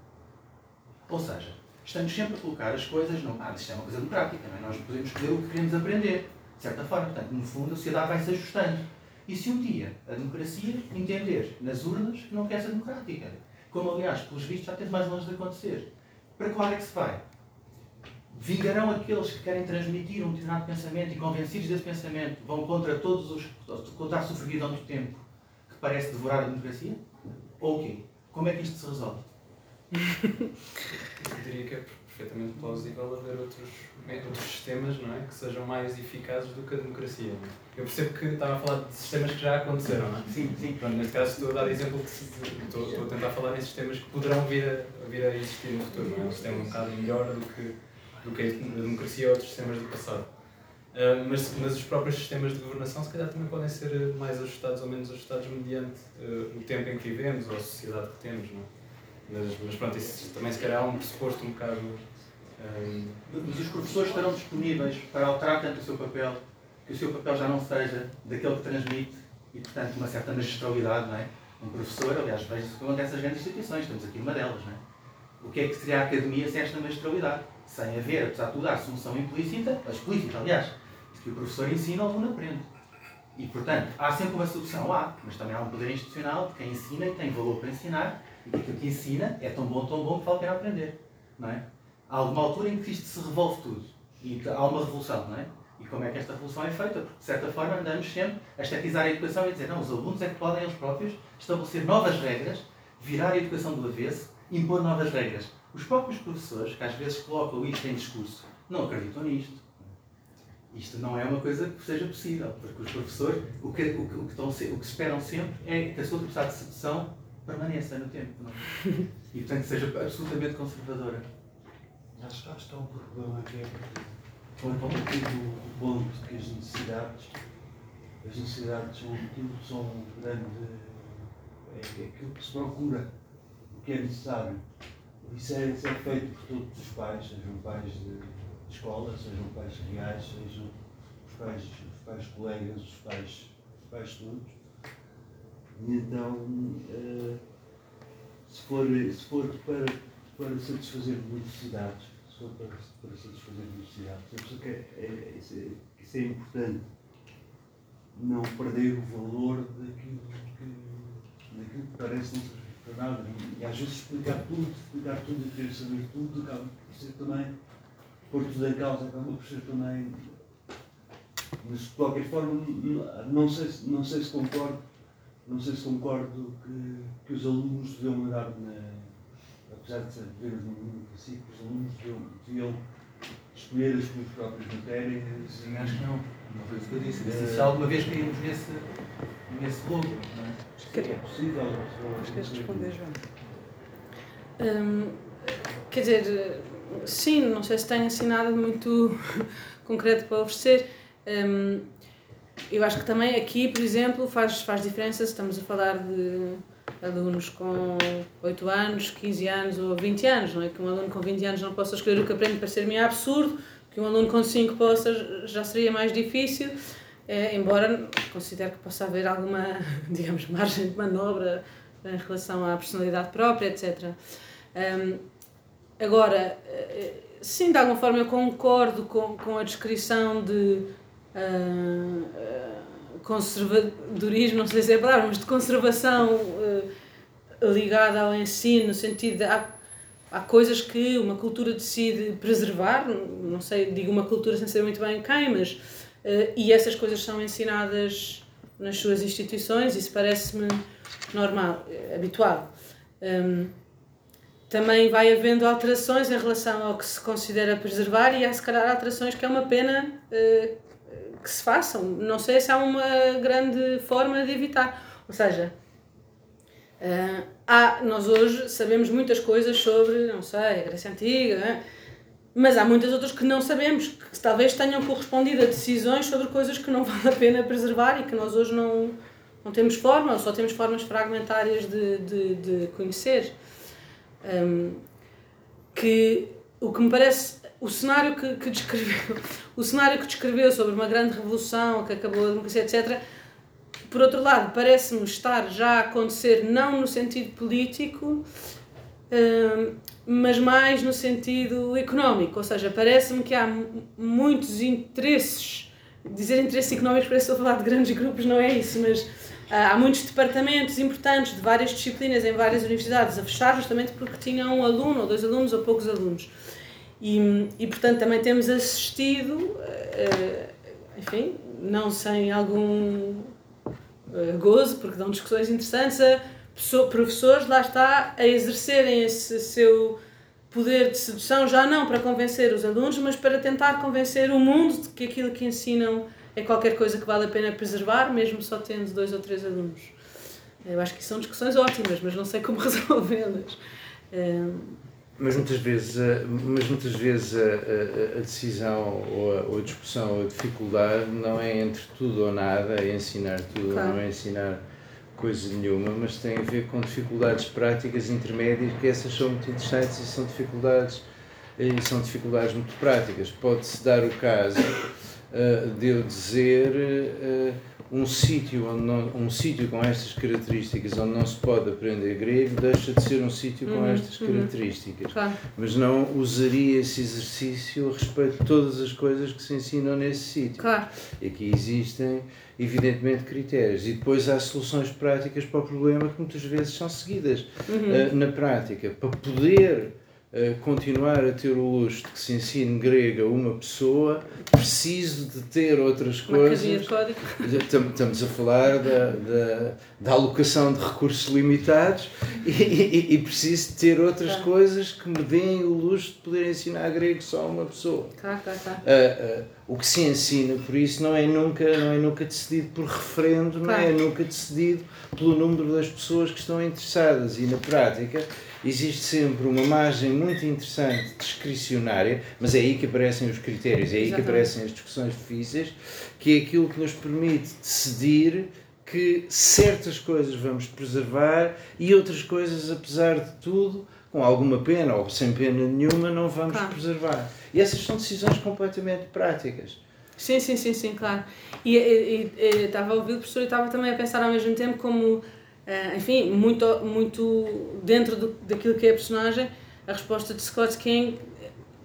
Ou seja, estamos sempre a colocar as coisas, não, ah, isto é uma coisa democrática, não é? nós podemos escolher o que queremos aprender, de certa forma. Portanto, no fundo, a sociedade vai se ajustando. E se um dia a democracia entender nas urnas que não quer ser democrática, como aliás, pelos vistos, já teve mais longe de acontecer, para qual é que se vai? Vingarão aqueles que querem transmitir um determinado pensamento e convencidos desse pensamento vão contra todos os. contra a sofreguidão do tempo que parece devorar a democracia? Ou o quê? Como é que isto se resolve? Eu diria que é perfeitamente plausível haver outros, outros sistemas não é? que sejam mais eficazes do que a democracia. É? Eu percebo que estava a falar de sistemas que já aconteceram, não é? Sim, sim. Pronto, neste caso estou a dar exemplo que estou, estou a tentar falar em sistemas que poderão vir a, vir a existir no futuro, não é? Um sistema um bocado melhor do que, do que a democracia ou outros sistemas do passado. Uh, mas, mas os próprios sistemas de governação, se calhar, também podem ser mais ajustados ou menos ajustados mediante uh, o tempo em que vivemos ou a sociedade que temos, não é? Mas, mas pronto, isso também se calhar é um pressuposto um bocado. Um... Mas os professores estarão disponíveis para alterar tanto o seu papel, que o seu papel já não seja daquele que transmite e, portanto, uma certa magistralidade, não é? Um professor, aliás, veja-se o que acontece nas grandes instituições, temos aqui uma delas, não é? O que é que seria a academia sem esta magistralidade? Sem haver, apesar de tudo, a assunção implícita, explícita, aliás, que o professor ensina, o aluno aprende. E, portanto, há sempre uma solução, há, mas também há um poder institucional de quem ensina e tem valor para ensinar e que aquilo que ensina é tão bom, tão bom que vale a pena aprender. Não é? Há alguma altura em que isto se revolve tudo e há uma revolução, não é? E como é que esta revolução é feita? Porque, de certa forma, andamos sempre a estetizar a educação e dizer, não, os alunos é que podem eles próprios estabelecer novas regras, virar a educação do avesso, impor novas regras. Os próprios professores, que às vezes colocam isto em discurso, não acreditam nisto. Isto não é uma coisa que seja possível, porque os professores, o que, o que, o que, estão, o que esperam sempre é que a sua capacidade de sedução permaneça no tempo. Não? É? E portanto seja absolutamente conservadora. Acho, acho que há um problema que é foi um do ponto que as necessidades, as necessidades são aquilo são um grande. É, é aquilo que se procura, o que é necessário. Isso é, isso é feito por todos os pais, sejam pais de, escola, sejam pais reais, sejam os pais, os pais colegas, os pais, os pais todos então, uh, se, for, se for para, para satisfazer necessidades, se for para, para satisfazer necessidades, eu penso que é, é, isso, é, isso é importante. Não perder o valor daquilo que, daquilo que parece não servir para nada. E, às vezes explicar tudo, explicar tudo e querer saber tudo, acaba por ser também, pôr tudo em causa, acaba por ser também. Mas de qualquer forma, não sei, não sei se concordo não sei se concordo que, que os alunos deviam andar na. Apesar de vivermos num mundo assim, que os alunos deviam, deviam escolher as suas próprias matérias. Sim, acho que não. Não foi isso que eu disse. Uh, se alguma vez caímos nesse, nesse logo, não é? Acho que é possível. Acho que és responder, João. Hum, quer dizer, sim, não sei se tenho assim nada muito concreto para oferecer. Hum, eu acho que também aqui, por exemplo, faz, faz diferença se estamos a falar de alunos com 8 anos, 15 anos ou 20 anos, não é? Que um aluno com 20 anos não possa escolher o que aprende parecer-me absurdo, que um aluno com 5 possa, já seria mais difícil, é, embora considere que possa haver alguma, digamos, margem de manobra em relação à personalidade própria, etc. Um, agora, eh, sim, de alguma forma eu concordo com, com a descrição de uh, conservadorismo, não sei se é a palavra, mas de conservação uh, ligada ao ensino, no sentido de há, há coisas que uma cultura decide preservar, não sei, digo uma cultura sem saber muito bem quem, mas. Uh, e essas coisas são ensinadas nas suas instituições, isso parece-me normal, habitual. Um, também vai havendo alterações em relação ao que se considera preservar e há se calhar alterações que é uma pena uh, que se façam. Não sei se há uma grande forma de evitar. Ou seja, uh, há, nós hoje sabemos muitas coisas sobre, não sei, a Grécia Antiga, né? mas há muitas outras que não sabemos, que talvez tenham correspondido a decisões sobre coisas que não vale a pena preservar e que nós hoje não, não temos forma, ou só temos formas fragmentárias de, de, de conhecer. Um, que o que me parece o cenário que, que descreveu o cenário que descreveu sobre uma grande revolução que acabou a democracia etc por outro lado parece-me estar já a acontecer não no sentido político um, mas mais no sentido económico ou seja parece-me que há muitos interesses dizer interesses económicos parece que estou falar de grandes grupos não é isso mas ah, há muitos departamentos importantes de várias disciplinas em várias universidades a fechar justamente porque tinham um aluno ou dois alunos ou poucos alunos. E, e portanto, também temos assistido, ah, enfim, não sem algum ah, gozo, porque dão discussões interessantes, a professores, lá está, a exercerem esse seu poder de sedução, já não para convencer os alunos, mas para tentar convencer o mundo de que aquilo que ensinam é qualquer coisa que vale a pena preservar, mesmo só tendo dois ou três alunos. Eu acho que são discussões ótimas, mas não sei como resolvê-las. Mas muitas vezes, mas muitas vezes a, a, a decisão ou a, ou a, discussão ou a dificuldade não é entre tudo ou nada, é ensinar tudo claro. ou não é ensinar coisa nenhuma, mas tem a ver com dificuldades práticas intermédias, que essas são muito interessantes e são dificuldades, e são dificuldades muito práticas. Pode-se dar o caso uh, de eu dizer uh, um sítio não, um sítio com estas características onde não se pode aprender grego deixa de ser um sítio com uhum, estas uhum. características claro. mas não usaria esse exercício a respeito de todas as coisas que se ensinam nesse sítio claro. e aqui existem evidentemente critérios e depois há soluções práticas para o problema que muitas vezes são seguidas uhum. uh, na prática para poder continuar a ter o luxo de que se ensine grego a uma pessoa, preciso de ter outras coisas. Estamos a falar da, da, da, alocação de recursos limitados e, e, e preciso de ter outras tá. coisas que me deem o luxo de poder ensinar grego só a uma pessoa. Tá, tá, tá. Uh, uh, o que se ensina, por isso, não é nunca, não é nunca decidido por referendo, não é nunca decidido pelo número das pessoas que estão interessadas e na prática existe sempre uma margem muito interessante discricionária, mas é aí que aparecem os critérios, é aí Exatamente. que aparecem as discussões difíceis, que é aquilo que nos permite decidir que certas coisas vamos preservar e outras coisas, apesar de tudo, com alguma pena ou sem pena nenhuma, não vamos claro. preservar. E essas são decisões completamente práticas. Sim, sim, sim, sim, claro. E, estava a ouvir o professor e estava também a pensar ao mesmo tempo como Uh, enfim, muito, muito dentro do, daquilo que é a personagem, a resposta de Scott King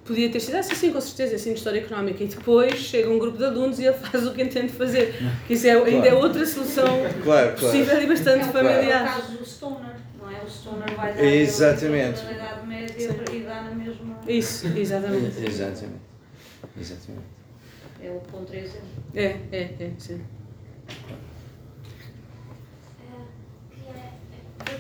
podia ter sido assim, sim, com certeza, assim, de história económica. E depois chega um grupo de alunos e ele faz o que entende fazer. Que isso é, claro. ainda é outra solução claro, possível claro. e bastante é, familiar. É o caso do Stoner, não é? O Stoner vai dar exatamente. na Idade Média e dá na mesma. Isso, exatamente. exatamente. Exatamente. É o ponto 3 É, é, é, sim. eu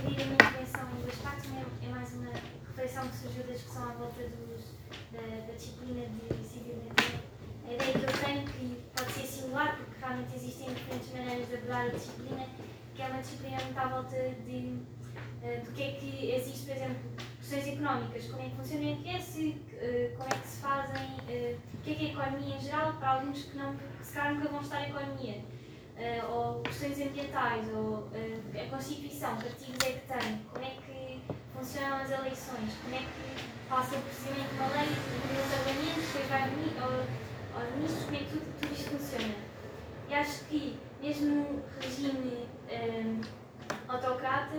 diria uma em duas partes, né? é mais uma reflexão que surgiu da discussão à volta dos, da, da, disciplina de civilidade. A ideia que eu tenho, que pode ser singular, porque realmente existem diferentes maneiras de abordar a disciplina, que é uma disciplina muito à volta de, uh, do que é que existe, por exemplo, questões económicas, como é que funciona o INQS, uh, como é que se fazem, uh, o que é que é a economia em geral, para alguns que, não, que se calhar nunca vão estar em economia uh, ou questões ambientais, ou uh, a Constituição, que artigos é que tem, como é que funcionam as eleições, como é que passa o procedimento de uma lei nos parlamentos, depois vai ao, aos ministros, como é que tudo, tudo isto funciona. E acho que, mesmo no regime um, autocrata,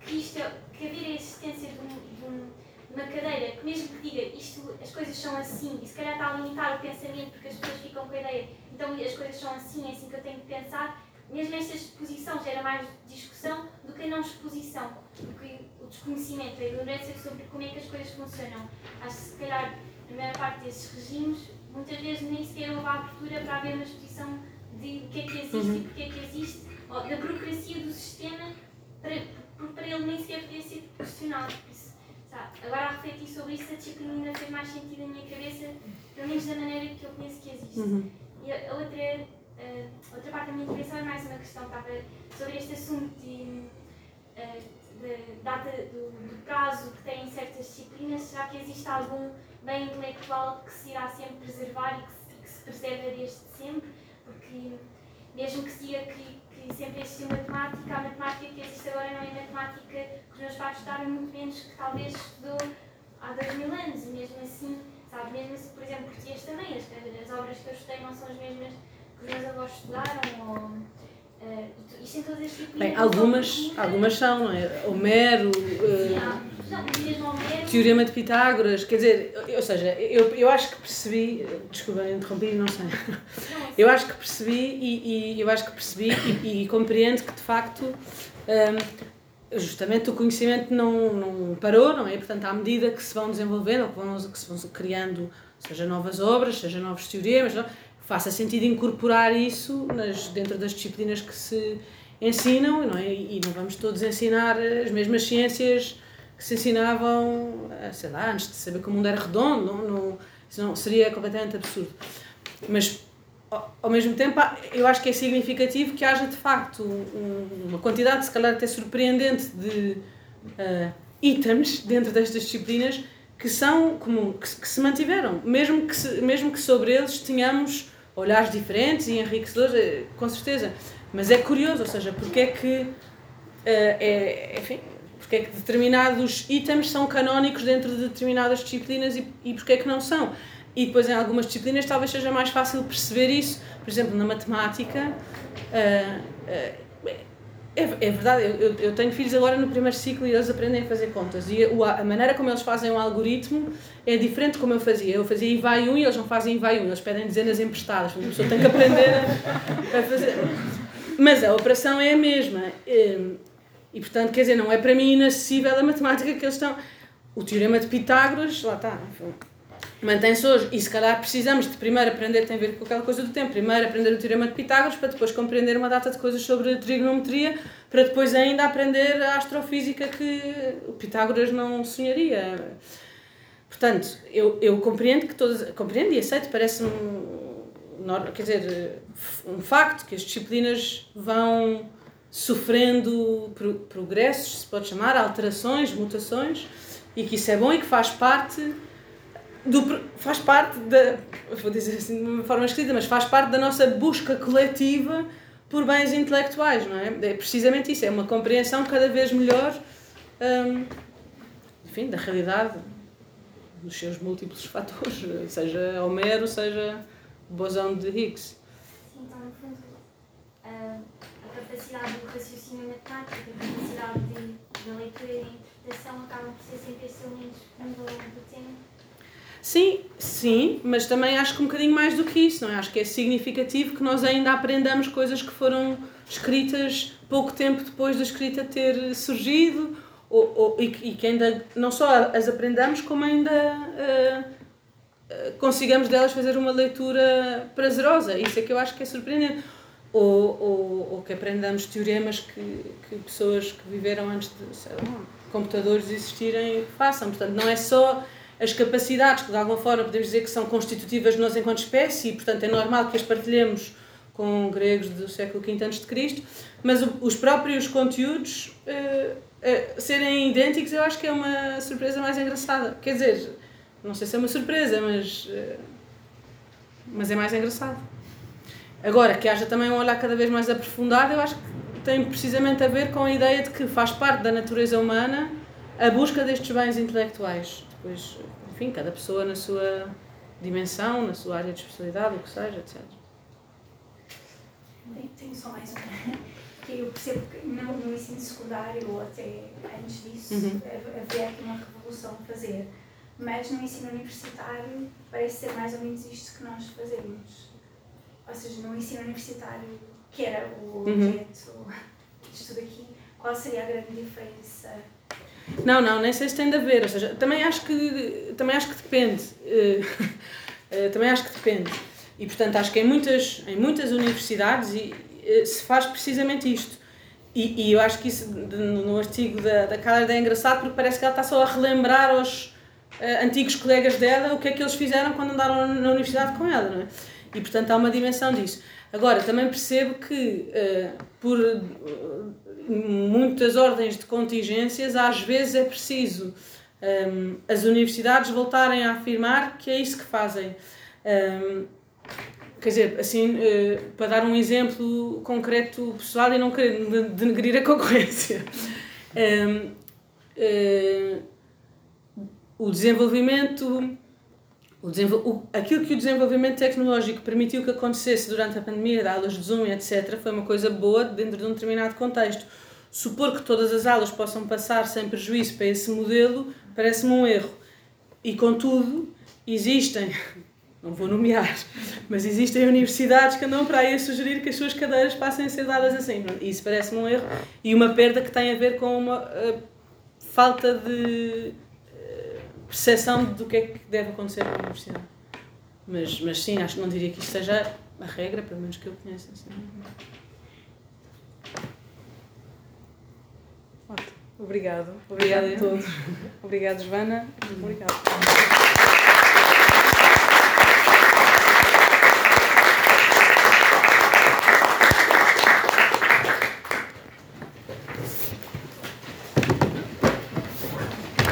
que, isto, é, que haver a existência de, um, de, um, uma cadeira que, mesmo que diga isto, as coisas são assim, e se calhar está a limitar o pensamento, porque as pessoas ficam com a ideia então as coisas são assim, é assim que eu tenho que pensar, mesmo esta exposição gera mais discussão do que a não exposição, porque o desconhecimento, a ignorância sobre como é que as coisas funcionam. Acho que se calhar a maior parte desses regimes muitas vezes nem sequer houve a abertura para haver uma exposição de o que é que existe uhum. e porque é que existe, ou da burocracia do sistema, para, para ele nem sequer poder ser questionado. Sabe? Agora a refletir sobre isso, a disciplina ainda fez mais sentido na minha cabeça, pelo menos da maneira que eu conheço que existe. Uhum. E a outra, a outra parte da minha intervenção é mais uma questão para, sobre este assunto de, de data do, do prazo que têm certas disciplinas. Será que existe algum bem intelectual que se irá sempre preservar e que se, que se preserva desde sempre? Porque mesmo que se diga que, que sempre existiu matemática, a matemática que existe agora não é matemática que os meus pais estudaram muito menos que talvez estudou há dois mil anos, e mesmo assim, sabe, mesmo se, por exemplo, português também, as, as obras que eu estudei não são as mesmas que os meus avós estudaram, ou, uh, isto em todas as disciplinas. Bem, algumas, algumas são, não é? Homero, uh, Teorema de Pitágoras, quer dizer, ou seja, eu, eu acho que percebi, desculpa, interrompi, não sei. Eu acho que percebi e, e eu acho que percebi e, e compreendo que de facto um, justamente o conhecimento não, não parou, não é? Portanto, à medida que se vão desenvolvendo, que, vão, que se vão criando, seja novas obras, seja novos teoremas, não, faça sentido incorporar isso nas, dentro das disciplinas que se ensinam, não é? E não vamos todos ensinar as mesmas ciências que se ensinavam, eh, sei lá, antes de saber que o mundo era redondo, não, não, isso não, seria completamente absurdo. Mas, ao mesmo tempo, eu acho que é significativo que haja, de facto, um, uma quantidade, se calhar até surpreendente, de uh, itens dentro destas disciplinas que são comum, que, que, se mantiveram, mesmo que, se, mesmo que sobre eles tenhamos olhares diferentes e enriquecedores, eh, com certeza. Mas é curioso, ou seja, porque é que uh, é, enfim, porque é que determinados itens são canónicos dentro de determinadas disciplinas e, e porque é que não são. E depois em algumas disciplinas talvez seja mais fácil perceber isso. Por exemplo, na matemática, uh, é, é, verdade, eu, eu tenho filhos agora no primeiro ciclo e eles aprendem a fazer contas. E a maneira como eles fazem o algoritmo é diferente como eu fazia. Eu fazia I vai 1 um, e eles não fazem I vai 1, um, eles pedem dezenas emprestadas. A pessoa tem que aprender a, a fazer. Mas a operação é a mesma. E, portanto, quer dizer, não é para mim inacessível a matemática que eles estão. O teorema de Pitágoras, lá está, mantém-se hoje. E se calhar precisamos de primeiro aprender, tem a ver com aquela coisa do tempo, primeiro aprender o teorema de Pitágoras para depois compreender uma data de coisas sobre trigonometria, para depois ainda aprender a astrofísica que o Pitágoras não sonharia. Portanto, eu, eu compreendo que todas. Compreendo e aceito, parece-me. Quer dizer, um facto que as disciplinas vão sofrendo progressos, se pode chamar, alterações, mutações, e que isso é bom e que faz parte do faz parte da vou dizer assim de uma forma escrita, mas faz parte da nossa busca coletiva por bens intelectuais, não é? É precisamente isso, é uma compreensão cada vez melhor, hum, enfim, da realidade, dos seus múltiplos fatores, seja Homero, seja o bosão de Higgs. Sim, então, no fundo, uh capacidade do raciocínio matemático, a capacidade de, da leitura e da interpretação acabam por ser sempre esses elementos ao longo do tempo. Sim, sim, mas também acho que um bocadinho mais do que isso, não é? Acho que é significativo que nós ainda aprendamos coisas que foram escritas pouco tempo depois da escrita ter surgido ou, ou, e, e, que ainda não só as aprendamos, como ainda uh, consigamos delas fazer uma leitura prazerosa. Isso é que eu acho que é surpreendente ou, ou, ou que aprendamos teoremas que, que pessoas que viveram antes de lá, computadores existirem façam. Portanto, não é só as capacidades que de alguma forma podemos dizer que são constitutivas de nós enquanto espécie e, portanto, é normal que as partilhemos com gregos do século V a.C., mas os próprios conteúdos uh, uh, serem idênticos eu acho que é uma surpresa mais engraçada. Quer dizer, não sei se é uma surpresa, mas, uh, mas é mais engraçado. Agora, que haja também um olhar cada vez mais aprofundado, eu acho que tem precisamente a ver com a ideia de que faz parte da natureza humana a busca destes bens intelectuais. Depois, enfim, cada pessoa na sua dimensão, na sua área de especialidade, o que seja, etc. Tenho só mais uma. Que eu percebo que não no ensino secundário ou até antes disso uhum. havia aqui uma revolução a fazer. Mas no ensino universitário parece ser mais ou menos isto que nós fazemos ou seja, no ensino universitário que era o Uhum. objeto disto aqui, qual seria a grande diferença? Não, não, nem sei se tem de haver. Ou seja, também acho que, também acho que depende. Eh, eh, também acho que depende. E, portanto, acho que em muitas, em muitas universidades eh, se faz precisamente isto. E, e eu acho que isso no artigo da, da é engraçado porque parece que ela está só a relembrar aos antigos colegas dela o que é que eles fizeram quando andaram na universidade com ela, não é? E, portanto, há uma dimensão disso. Agora, também percebo que, por muitas ordens de contingências, às vezes é preciso ehm, as universidades voltarem a afirmar que é isso que fazem. Ehm, quer dizer, assim, eh, para dar um exemplo concreto pessoal e não querer de- denegrir a concorrência. Ehm, eh, o desenvolvimento o aquilo que o desenvolvimento tecnológico permitiu que acontecesse durante a pandemia, de aulas de Zoom, etc., foi uma coisa boa dentro de um determinado contexto. Supor que todas as aulas possam passar sem prejuízo para esse modelo parece-me um erro. E, contudo, existem, não vou nomear, mas existem universidades que andam para aí a sugerir que as suas cadeiras passem a ser dadas assim. Isso parece-me um erro e uma perda que tem a ver com uma eh, falta de percepção do que é que deve acontecer na universidade. Mas, mas sim, acho que não diria que isto seja a regra, pelo menos que eu conheça. Assim. Obrigado. Obrigado Obrigada, a todos. Obrigado, Joana. Obrigado.